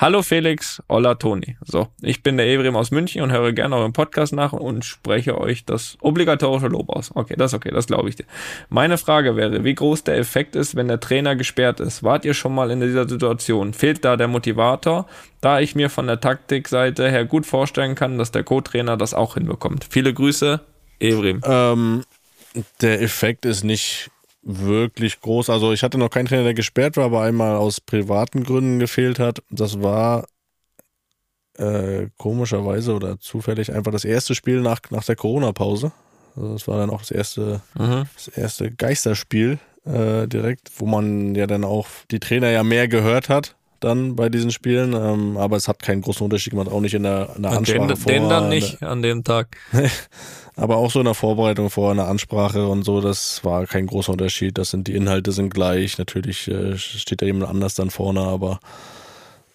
Hallo Felix, hola Toni. So, ich bin der Evrim aus München und höre gerne euren Podcast nach und spreche euch das obligatorische Lob aus. Okay, das ist okay, das glaube ich dir. Meine Frage wäre, wie groß der Effekt ist, wenn der Trainer gesperrt ist. Wart ihr schon mal in dieser Situation? Fehlt da der Motivator? Da ich mir von der Taktikseite her gut vorstellen kann, dass der Co-Trainer das auch hinbekommt. Viele Grüße, Evrim. Ähm, der Effekt ist nicht wirklich groß. Also ich hatte noch keinen Trainer, der gesperrt war, aber einmal aus privaten Gründen gefehlt hat. Das war äh, komischerweise oder zufällig einfach das erste Spiel nach, nach der Corona-Pause. Also das war dann auch das erste, mhm. das erste Geisterspiel äh, direkt, wo man ja dann auch die Trainer ja mehr gehört hat dann bei diesen Spielen, ähm, aber es hat keinen großen Unterschied gemacht, auch nicht in der, in der Ansprache den. Den dann nicht an dem Tag. Aber auch so in der Vorbereitung vor einer Ansprache und so, das war kein großer Unterschied. Das sind die Inhalte sind gleich. Natürlich äh, steht da jemand anders dann vorne, aber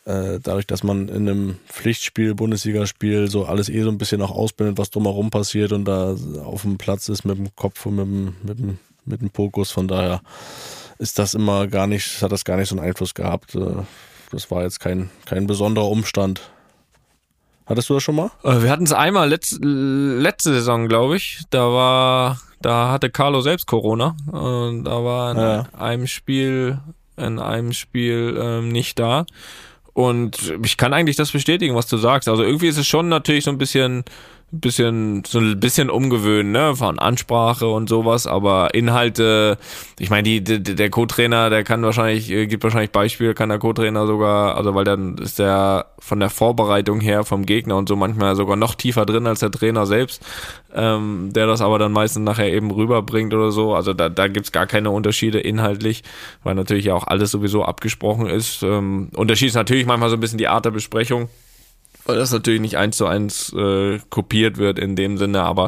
äh, dadurch, dass man in einem Pflichtspiel, Bundesligaspiel, so alles eh so ein bisschen auch ausbildet, was drumherum passiert und da auf dem Platz ist mit dem Kopf und mit dem, mit dem, mit dem Fokus, von daher ist das immer gar nicht, hat das gar nicht so einen Einfluss gehabt. Äh, das war jetzt kein, kein besonderer Umstand. Hattest du das schon mal? Äh, wir hatten es einmal letzt, letzte Saison, glaube ich. Da war, da hatte Carlo selbst Corona und da war in ja. einem Spiel, in einem Spiel ähm, nicht da. Und ich kann eigentlich das bestätigen, was du sagst. Also irgendwie ist es schon natürlich so ein bisschen bisschen so ein bisschen umgewöhnen, ne, von Ansprache und sowas, aber Inhalte, ich meine, die, die der Co-Trainer, der kann wahrscheinlich äh, gibt wahrscheinlich Beispiele, kann der Co-Trainer sogar, also weil dann ist der von der Vorbereitung her vom Gegner und so manchmal sogar noch tiefer drin als der Trainer selbst, ähm, der das aber dann meistens nachher eben rüberbringt oder so. Also da da gibt's gar keine Unterschiede inhaltlich, weil natürlich ja auch alles sowieso abgesprochen ist. Ähm, Unterschied ist natürlich manchmal so ein bisschen die Art der Besprechung weil das natürlich nicht eins zu eins äh, kopiert wird in dem Sinne, aber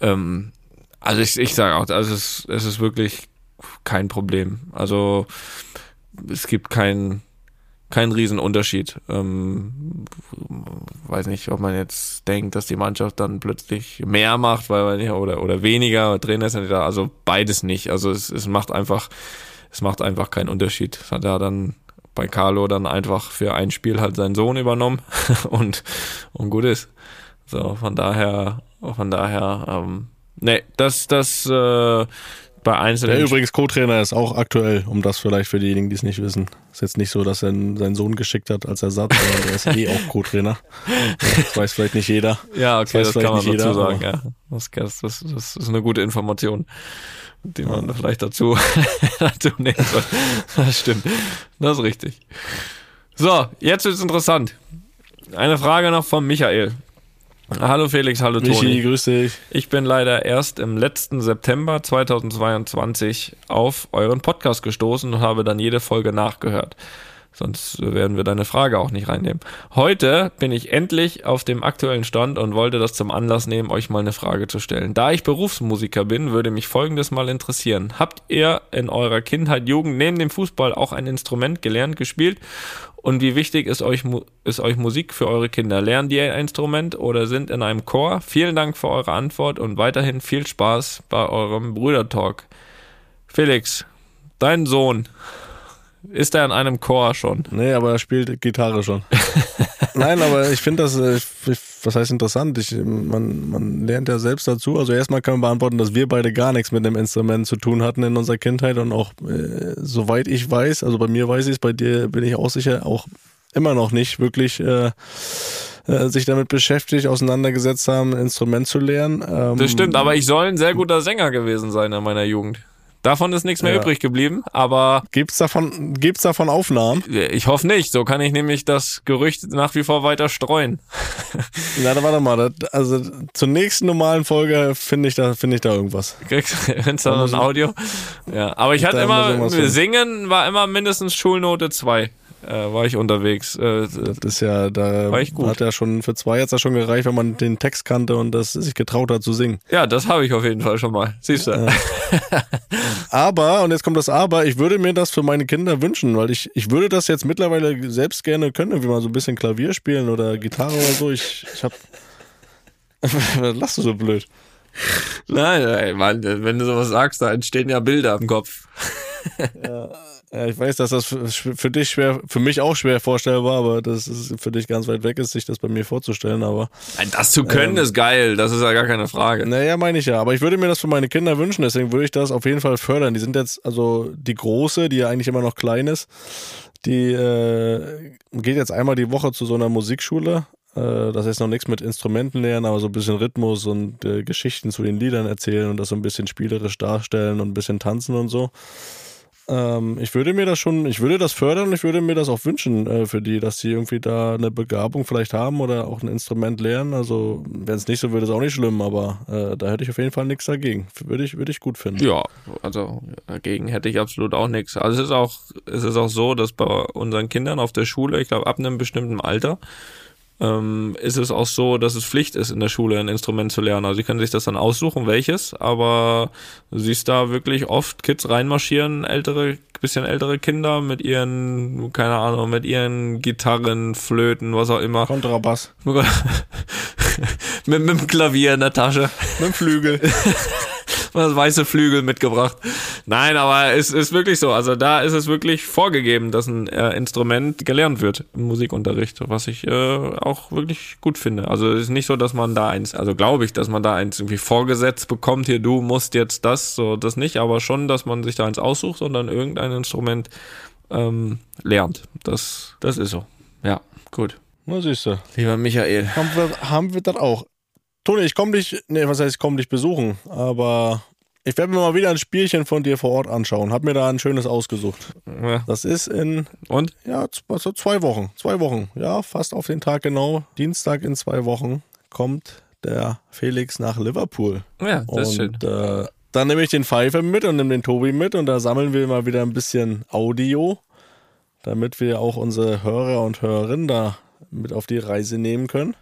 ähm, also ich, ich sage auch, also es, es ist wirklich kein Problem. Also es gibt keinen keinen Riesenunterschied. Ähm, weiß nicht, ob man jetzt denkt, dass die Mannschaft dann plötzlich mehr macht, weil man ja oder oder weniger Trainer ist ja da. Also beides nicht. Also es, es macht einfach es macht einfach keinen Unterschied. Das hat er dann bei Carlo dann einfach für ein Spiel halt seinen Sohn übernommen und, und gut ist. So, von daher, von daher, ähm, nee, das, das, äh, bei einzelnen. Der übrigens Co-Trainer ist auch aktuell, um das vielleicht für diejenigen, die es nicht wissen. Ist jetzt nicht so, dass er seinen Sohn geschickt hat als Ersatz, sondern der ist eh auch Co-Trainer. Das weiß vielleicht nicht jeder. Ja, okay, das, das kann man dazu jeder, sagen, ja. Das, das, das ist eine gute Information die man ja. vielleicht dazu, dazu nehmen soll. Das stimmt. Das ist richtig. So, jetzt wird's interessant. Eine Frage noch von Michael. Hallo Felix, hallo Michi, Toni. grüß dich. Ich bin leider erst im letzten September 2022 auf euren Podcast gestoßen und habe dann jede Folge nachgehört. Sonst werden wir deine Frage auch nicht reinnehmen. Heute bin ich endlich auf dem aktuellen Stand und wollte das zum Anlass nehmen, euch mal eine Frage zu stellen. Da ich Berufsmusiker bin, würde mich folgendes mal interessieren. Habt ihr in eurer Kindheit, Jugend neben dem Fußball auch ein Instrument gelernt, gespielt? Und wie wichtig ist euch, ist euch Musik für eure Kinder? Lernen die ein Instrument oder sind in einem Chor? Vielen Dank für eure Antwort und weiterhin viel Spaß bei eurem Brüdertalk. Felix, dein Sohn ist er in einem Chor schon? Nee, aber er spielt Gitarre schon. Nein, aber ich finde das, äh, was heißt interessant? Ich, man, man lernt ja selbst dazu. Also erstmal kann man beantworten, dass wir beide gar nichts mit dem Instrument zu tun hatten in unserer Kindheit und auch, äh, soweit ich weiß, also bei mir weiß ich es, bei dir bin ich auch sicher, auch immer noch nicht wirklich äh, äh, sich damit beschäftigt, auseinandergesetzt haben, ein Instrument zu lernen. Ähm, das stimmt, aber ich soll ein sehr guter Sänger gewesen sein in meiner Jugend. Davon ist nichts mehr ja. übrig geblieben, aber. Gibt's davon, gibt's davon Aufnahmen? Ich hoffe nicht. So kann ich nämlich das Gerücht nach wie vor weiter streuen. Na, da warte mal. Also zur nächsten normalen Folge finde ich da, finde ich da irgendwas. Kriegst du ein Audio? Ja. Aber ich hatte immer, singen war immer mindestens Schulnote 2 äh, war ich unterwegs. Äh, das ist ja, da war ich gut. hat ja schon für zwei jetzt schon gereicht, wenn man den Text kannte und das sich getraut hat zu singen. Ja, das habe ich auf jeden Fall schon mal. Siehst du. Äh, aber, und jetzt kommt das Aber, ich würde mir das für meine Kinder wünschen, weil ich, ich würde das jetzt mittlerweile selbst gerne können, wie mal so ein bisschen Klavier spielen oder Gitarre oder so. Ich, ich hab. Lass du so blöd. Nein, ey, Mann, wenn du sowas sagst, da entstehen ja Bilder im Kopf. ja. Ja, ich weiß, dass das für dich schwer, für mich auch schwer vorstellbar, aber das ist für dich ganz weit weg ist, sich das bei mir vorzustellen, aber. Das zu können ähm, ist geil, das ist ja gar keine Frage. Naja, meine ich ja, aber ich würde mir das für meine Kinder wünschen, deswegen würde ich das auf jeden Fall fördern. Die sind jetzt, also die große, die ja eigentlich immer noch klein ist, die äh, geht jetzt einmal die Woche zu so einer Musikschule. Äh, das ist noch nichts mit Instrumenten lernen, aber so ein bisschen Rhythmus und äh, Geschichten zu den Liedern erzählen und das so ein bisschen spielerisch darstellen und ein bisschen tanzen und so. Ähm, ich würde mir das schon, ich würde das fördern und ich würde mir das auch wünschen äh, für die, dass sie irgendwie da eine Begabung vielleicht haben oder auch ein Instrument lernen. Also, wenn es nicht so würde, ist auch nicht schlimm, aber äh, da hätte ich auf jeden Fall nichts dagegen. Würde ich, würde ich gut finden. Ja, also dagegen hätte ich absolut auch nichts. Also es ist auch, es ist auch so, dass bei unseren Kindern auf der Schule, ich glaube, ab einem bestimmten Alter, ähm, ist es auch so, dass es Pflicht ist, in der Schule ein Instrument zu lernen. Also sie können sich das dann aussuchen, welches, aber du siehst da wirklich oft Kids reinmarschieren, ältere, bisschen ältere Kinder mit ihren, keine Ahnung, mit ihren Gitarren, Flöten, was auch immer. Kontrabass. mit, mit dem Klavier in der Tasche. Mit dem Flügel. das weiße Flügel mitgebracht. Nein, aber es ist wirklich so. Also da ist es wirklich vorgegeben, dass ein äh, Instrument gelernt wird im Musikunterricht, was ich äh, auch wirklich gut finde. Also es ist nicht so, dass man da eins, also glaube ich, dass man da eins irgendwie vorgesetzt bekommt, hier du musst jetzt das, so das nicht, aber schon, dass man sich da eins aussucht und dann irgendein Instrument ähm, lernt. Das, das ist so. Ja, gut. Na siehst du. Lieber Michael. Haben wir, haben wir das auch. Toni, ich komme dich, nee, was heißt, ich komme dich besuchen, aber ich werde mir mal wieder ein Spielchen von dir vor Ort anschauen. Hab mir da ein schönes ausgesucht. Ja. Das ist in, Und? ja, z- also zwei Wochen. Zwei Wochen. Ja, fast auf den Tag genau. Dienstag in zwei Wochen kommt der Felix nach Liverpool. Ja, das ist schön. Und äh, dann nehme ich den Pfeifer mit und nehme den Tobi mit und da sammeln wir mal wieder ein bisschen Audio, damit wir auch unsere Hörer und Hörerinnen da mit auf die Reise nehmen können.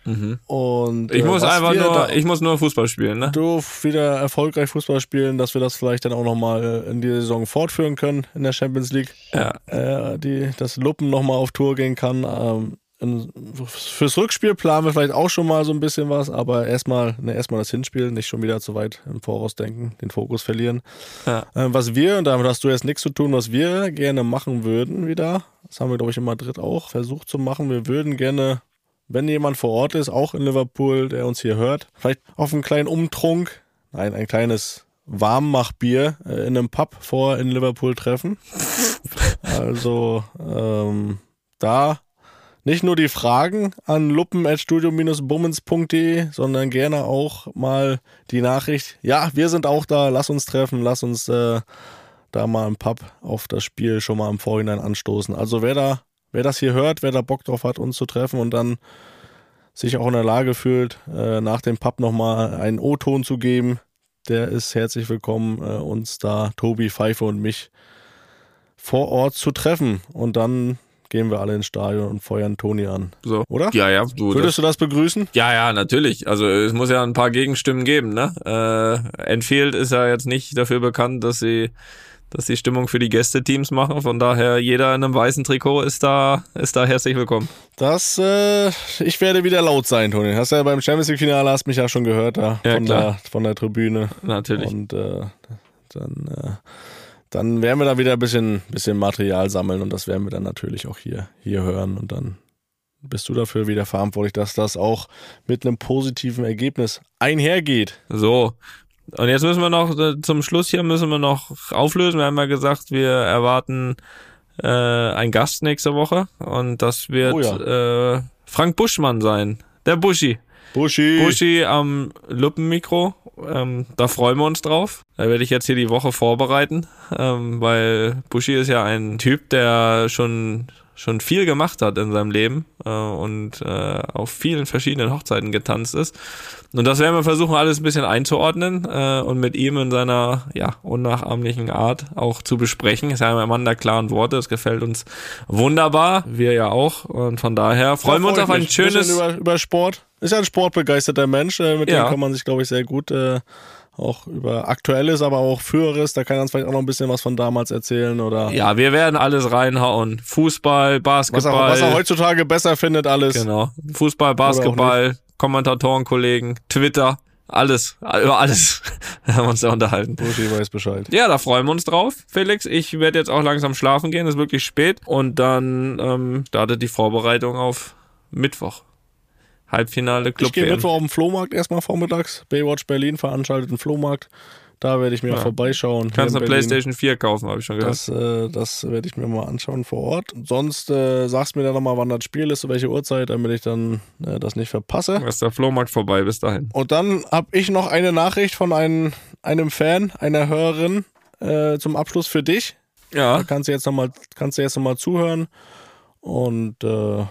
Und Mhm. Ich äh, muss einfach nur, ich muss nur Fußball spielen, ne? du wieder erfolgreich Fußball spielen, dass wir das vielleicht dann auch nochmal in die Saison fortführen können in der Champions League. Ja. Äh, die, das Luppen nochmal auf Tour gehen kann. Ähm, fürs Rückspiel planen wir vielleicht auch schon mal so ein bisschen was, aber erstmal ne, erstmal das Hinspiel, nicht schon wieder zu weit im Voraus denken, den Fokus verlieren. Ja. Ähm, was wir, und damit hast du jetzt nichts zu tun, was wir gerne machen würden wieder, das haben wir glaube ich in Madrid auch versucht zu machen, wir würden gerne wenn jemand vor Ort ist, auch in Liverpool, der uns hier hört, vielleicht auf einen kleinen Umtrunk, nein, ein kleines Warmmachbier äh, in einem Pub vor in Liverpool treffen. Also ähm, da nicht nur die Fragen an luppen.studio-bummens.de, sondern gerne auch mal die Nachricht, ja, wir sind auch da, lass uns treffen, lass uns äh, da mal im Pub auf das Spiel schon mal im Vorhinein anstoßen. Also wer da, wer das hier hört, wer da Bock drauf hat, uns zu treffen und dann sich auch in der Lage fühlt, äh, nach dem Pub nochmal einen O-Ton zu geben, der ist herzlich willkommen, äh, uns da, Tobi, Pfeife und mich vor Ort zu treffen. Und dann gehen wir alle ins Stadion und feuern Toni an. So. Oder? Ja, ja, du. Das, Würdest du das begrüßen? ja, ja, natürlich. Also es muss ja ein paar Gegenstimmen geben, ne? Äh, Enfield ist ja jetzt nicht dafür bekannt, dass sie dass die Stimmung für die Gästeteams machen. Von daher, jeder in einem weißen Trikot ist da, ist da herzlich willkommen. Das, äh, ich werde wieder laut sein, Toni. Hast ja beim Champions League Finale hast mich ja schon gehört da Ja, von, klar. der, von der Tribüne. Natürlich. Und äh, dann, äh, dann werden wir da wieder ein bisschen, bisschen Material sammeln und das werden wir dann natürlich auch hier, hier hören. Und dann bist du dafür wieder verantwortlich, dass das auch mit einem positiven Ergebnis einhergeht. So. Und jetzt müssen wir noch, äh, zum Schluss hier müssen wir noch auflösen. Wir haben ja gesagt, wir erwarten äh, einen Gast nächste Woche. Und das wird Oh äh, Frank Buschmann sein. Der Buschi. Buschi! Buschi am Luppenmikro. Ähm, da freuen wir uns drauf. Da werde ich jetzt hier die Woche vorbereiten, ähm, weil Buschi ist ja ein Typ, der schon schon viel gemacht hat in seinem Leben äh, und äh, auf vielen verschiedenen Hochzeiten getanzt ist. Und das werden wir versuchen, alles ein bisschen einzuordnen äh, und mit ihm in seiner ja unnachahmlichen Art auch zu besprechen. Ist ja ein Mann der klaren Worte. Es gefällt uns wunderbar, wir ja auch. Und von daher freuen wir uns auf ein schönes Über, über Sport. Ist ja ein sportbegeisterter Mensch. Äh, mit Ja. dem kann man sich, glaube ich, sehr gut äh, auch über Aktuelles, aber auch Früheres. Da kann er uns vielleicht auch noch ein bisschen was von damals erzählen oder Ja, wir werden alles reinhauen. Fußball, was, er, Basketball. was er heutzutage besser findet, alles. genau. Fußball, Basketball, Kommentatorenkollegen, Twitter, alles, über alles haben wir uns da unterhalten. Buschi weiß Bescheid. Ja, da freuen wir uns drauf, Felix. Ich werde jetzt auch langsam schlafen gehen, ist wirklich spät. Und dann ähm, startet die Vorbereitung auf Mittwoch. Halbfinale Club Ich gehe. Mittwoch auf den Flohmarkt erstmal vormittags. Baywatch Berlin veranstaltet einen Flohmarkt. Da werde ich mir Ja. vorbeischauen. Kannst in eine. Playstation 4 kaufen, habe ich schon gehört. Das, äh, das werde ich mir mal anschauen vor Ort. Sonst äh, sagst mir dann nochmal, wann das Spiel ist, zu welche Uhrzeit, damit ich dann äh, das nicht verpasse. ist der Flohmarkt vorbei bis dahin. Und dann habe ich noch eine Nachricht von einem, einem Fan, einer Hörerin äh, zum Abschluss für dich. Ja, Da kannst du jetzt nochmal, kannst du jetzt noch mal zuhören und äh,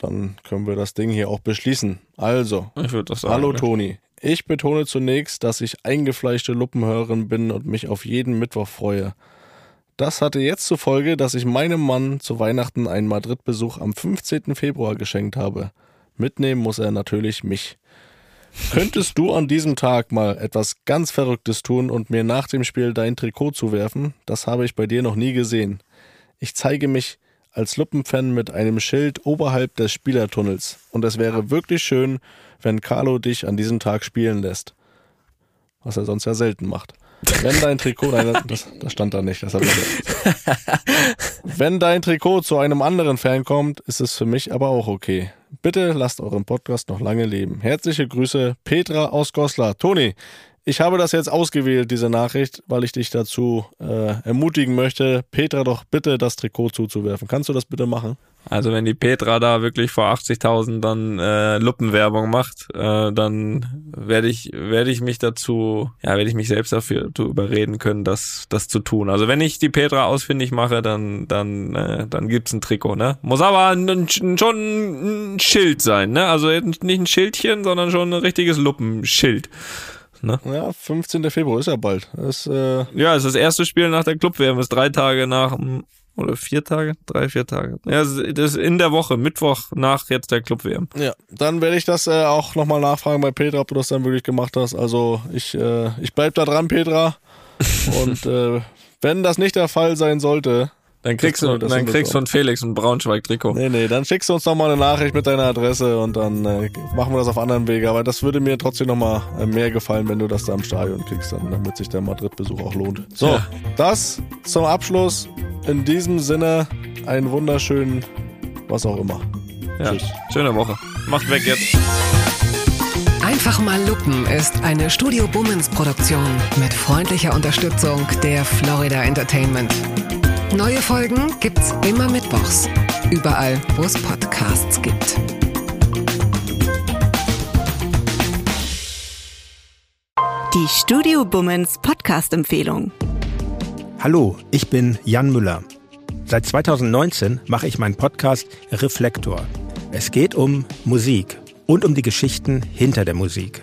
dann können wir das Ding hier auch beschließen. Also, sagen. hallo ne? Toni. Ich betone zunächst, dass ich eingefleischte Luppenhörerin bin und mich auf jeden Mittwoch freue. Das hatte jetzt zur Folge, dass ich meinem Mann zu Weihnachten einen Madrid-Besuch am 15. Februar geschenkt habe. Mitnehmen muss er natürlich mich. Könntest du an diesem Tag mal etwas ganz Verrücktes tun und mir nach dem Spiel dein Trikot zuwerfen? Das habe ich bei dir noch nie gesehen. Ich zeige mich als Luppenfan mit einem Schild oberhalb des Spielertunnels und es wäre wirklich schön, wenn Carlo dich an diesem Tag spielen lässt. Was er sonst ja selten macht. Wenn dein Trikot, nein, das, das stand da nicht, das hab ich Wenn dein Trikot zu einem anderen Fan kommt, ist es für mich aber auch okay. Bitte lasst euren Podcast noch lange leben. Herzliche Grüße, Petra aus Goslar. Toni, Ich habe das jetzt ausgewählt, diese Nachricht, weil ich dich dazu äh, ermutigen möchte, Petra doch bitte das Trikot zuzuwerfen. Kannst du das bitte machen? Also wenn die Petra da wirklich vor 80.000 dann äh, Luppenwerbung macht, äh, dann werde ich werde ich mich dazu, ja, werde ich mich selbst dafür zu überreden können, das das zu tun. Also wenn ich die Petra ausfindig mache, dann dann äh, dann gibt's ein Trikot, ne? Muss aber ein, schon ein Schild sein, ne? Also nicht ein Schildchen, sondern schon ein richtiges Luppenschild. Ne? Ja, 15. Februar ist ja bald. Das, äh ja, es ist das erste Spiel nach der Clubwärme, ist drei Tage nach oder vier Tage? Drei, vier Tage. Ja, das ist in der Woche, Mittwoch nach jetzt der Club WM. Ja, dann werde ich das äh, auch nochmal nachfragen bei Petra, ob du das dann wirklich gemacht hast. Also ich, äh, ich bleib da dran, Petra. Und äh, wenn das nicht der Fall sein sollte, dann kriegst du, dann kriegst von Felix ein Braunschweig-Trikot. Nee, nee, dann schickst du uns nochmal eine Nachricht mit deiner Adresse und dann äh, machen wir das auf anderen Wege. Aber das würde mir trotzdem nochmal äh, mehr gefallen, wenn du das da im Stadion kriegst, dann, damit sich der Madrid-Besuch auch lohnt. So, ja. das zum Abschluss. In diesem Sinne, einen wunderschönen, was auch immer. Ja, Tschüss. Schöne Woche. Macht weg jetzt. Einfach mal Lupen ist eine Studio Bummens Produktion mit freundlicher Unterstützung der Florida Entertainment. Neue Folgen gibt's immer mittwochs. Überall, wo es Podcasts gibt. Die Studio Bummens Podcast-Empfehlung. Hallo, ich bin Jan Müller. Seit 2019 mache ich meinen Podcast Reflektor. Es geht um Musik und um die Geschichten hinter der Musik.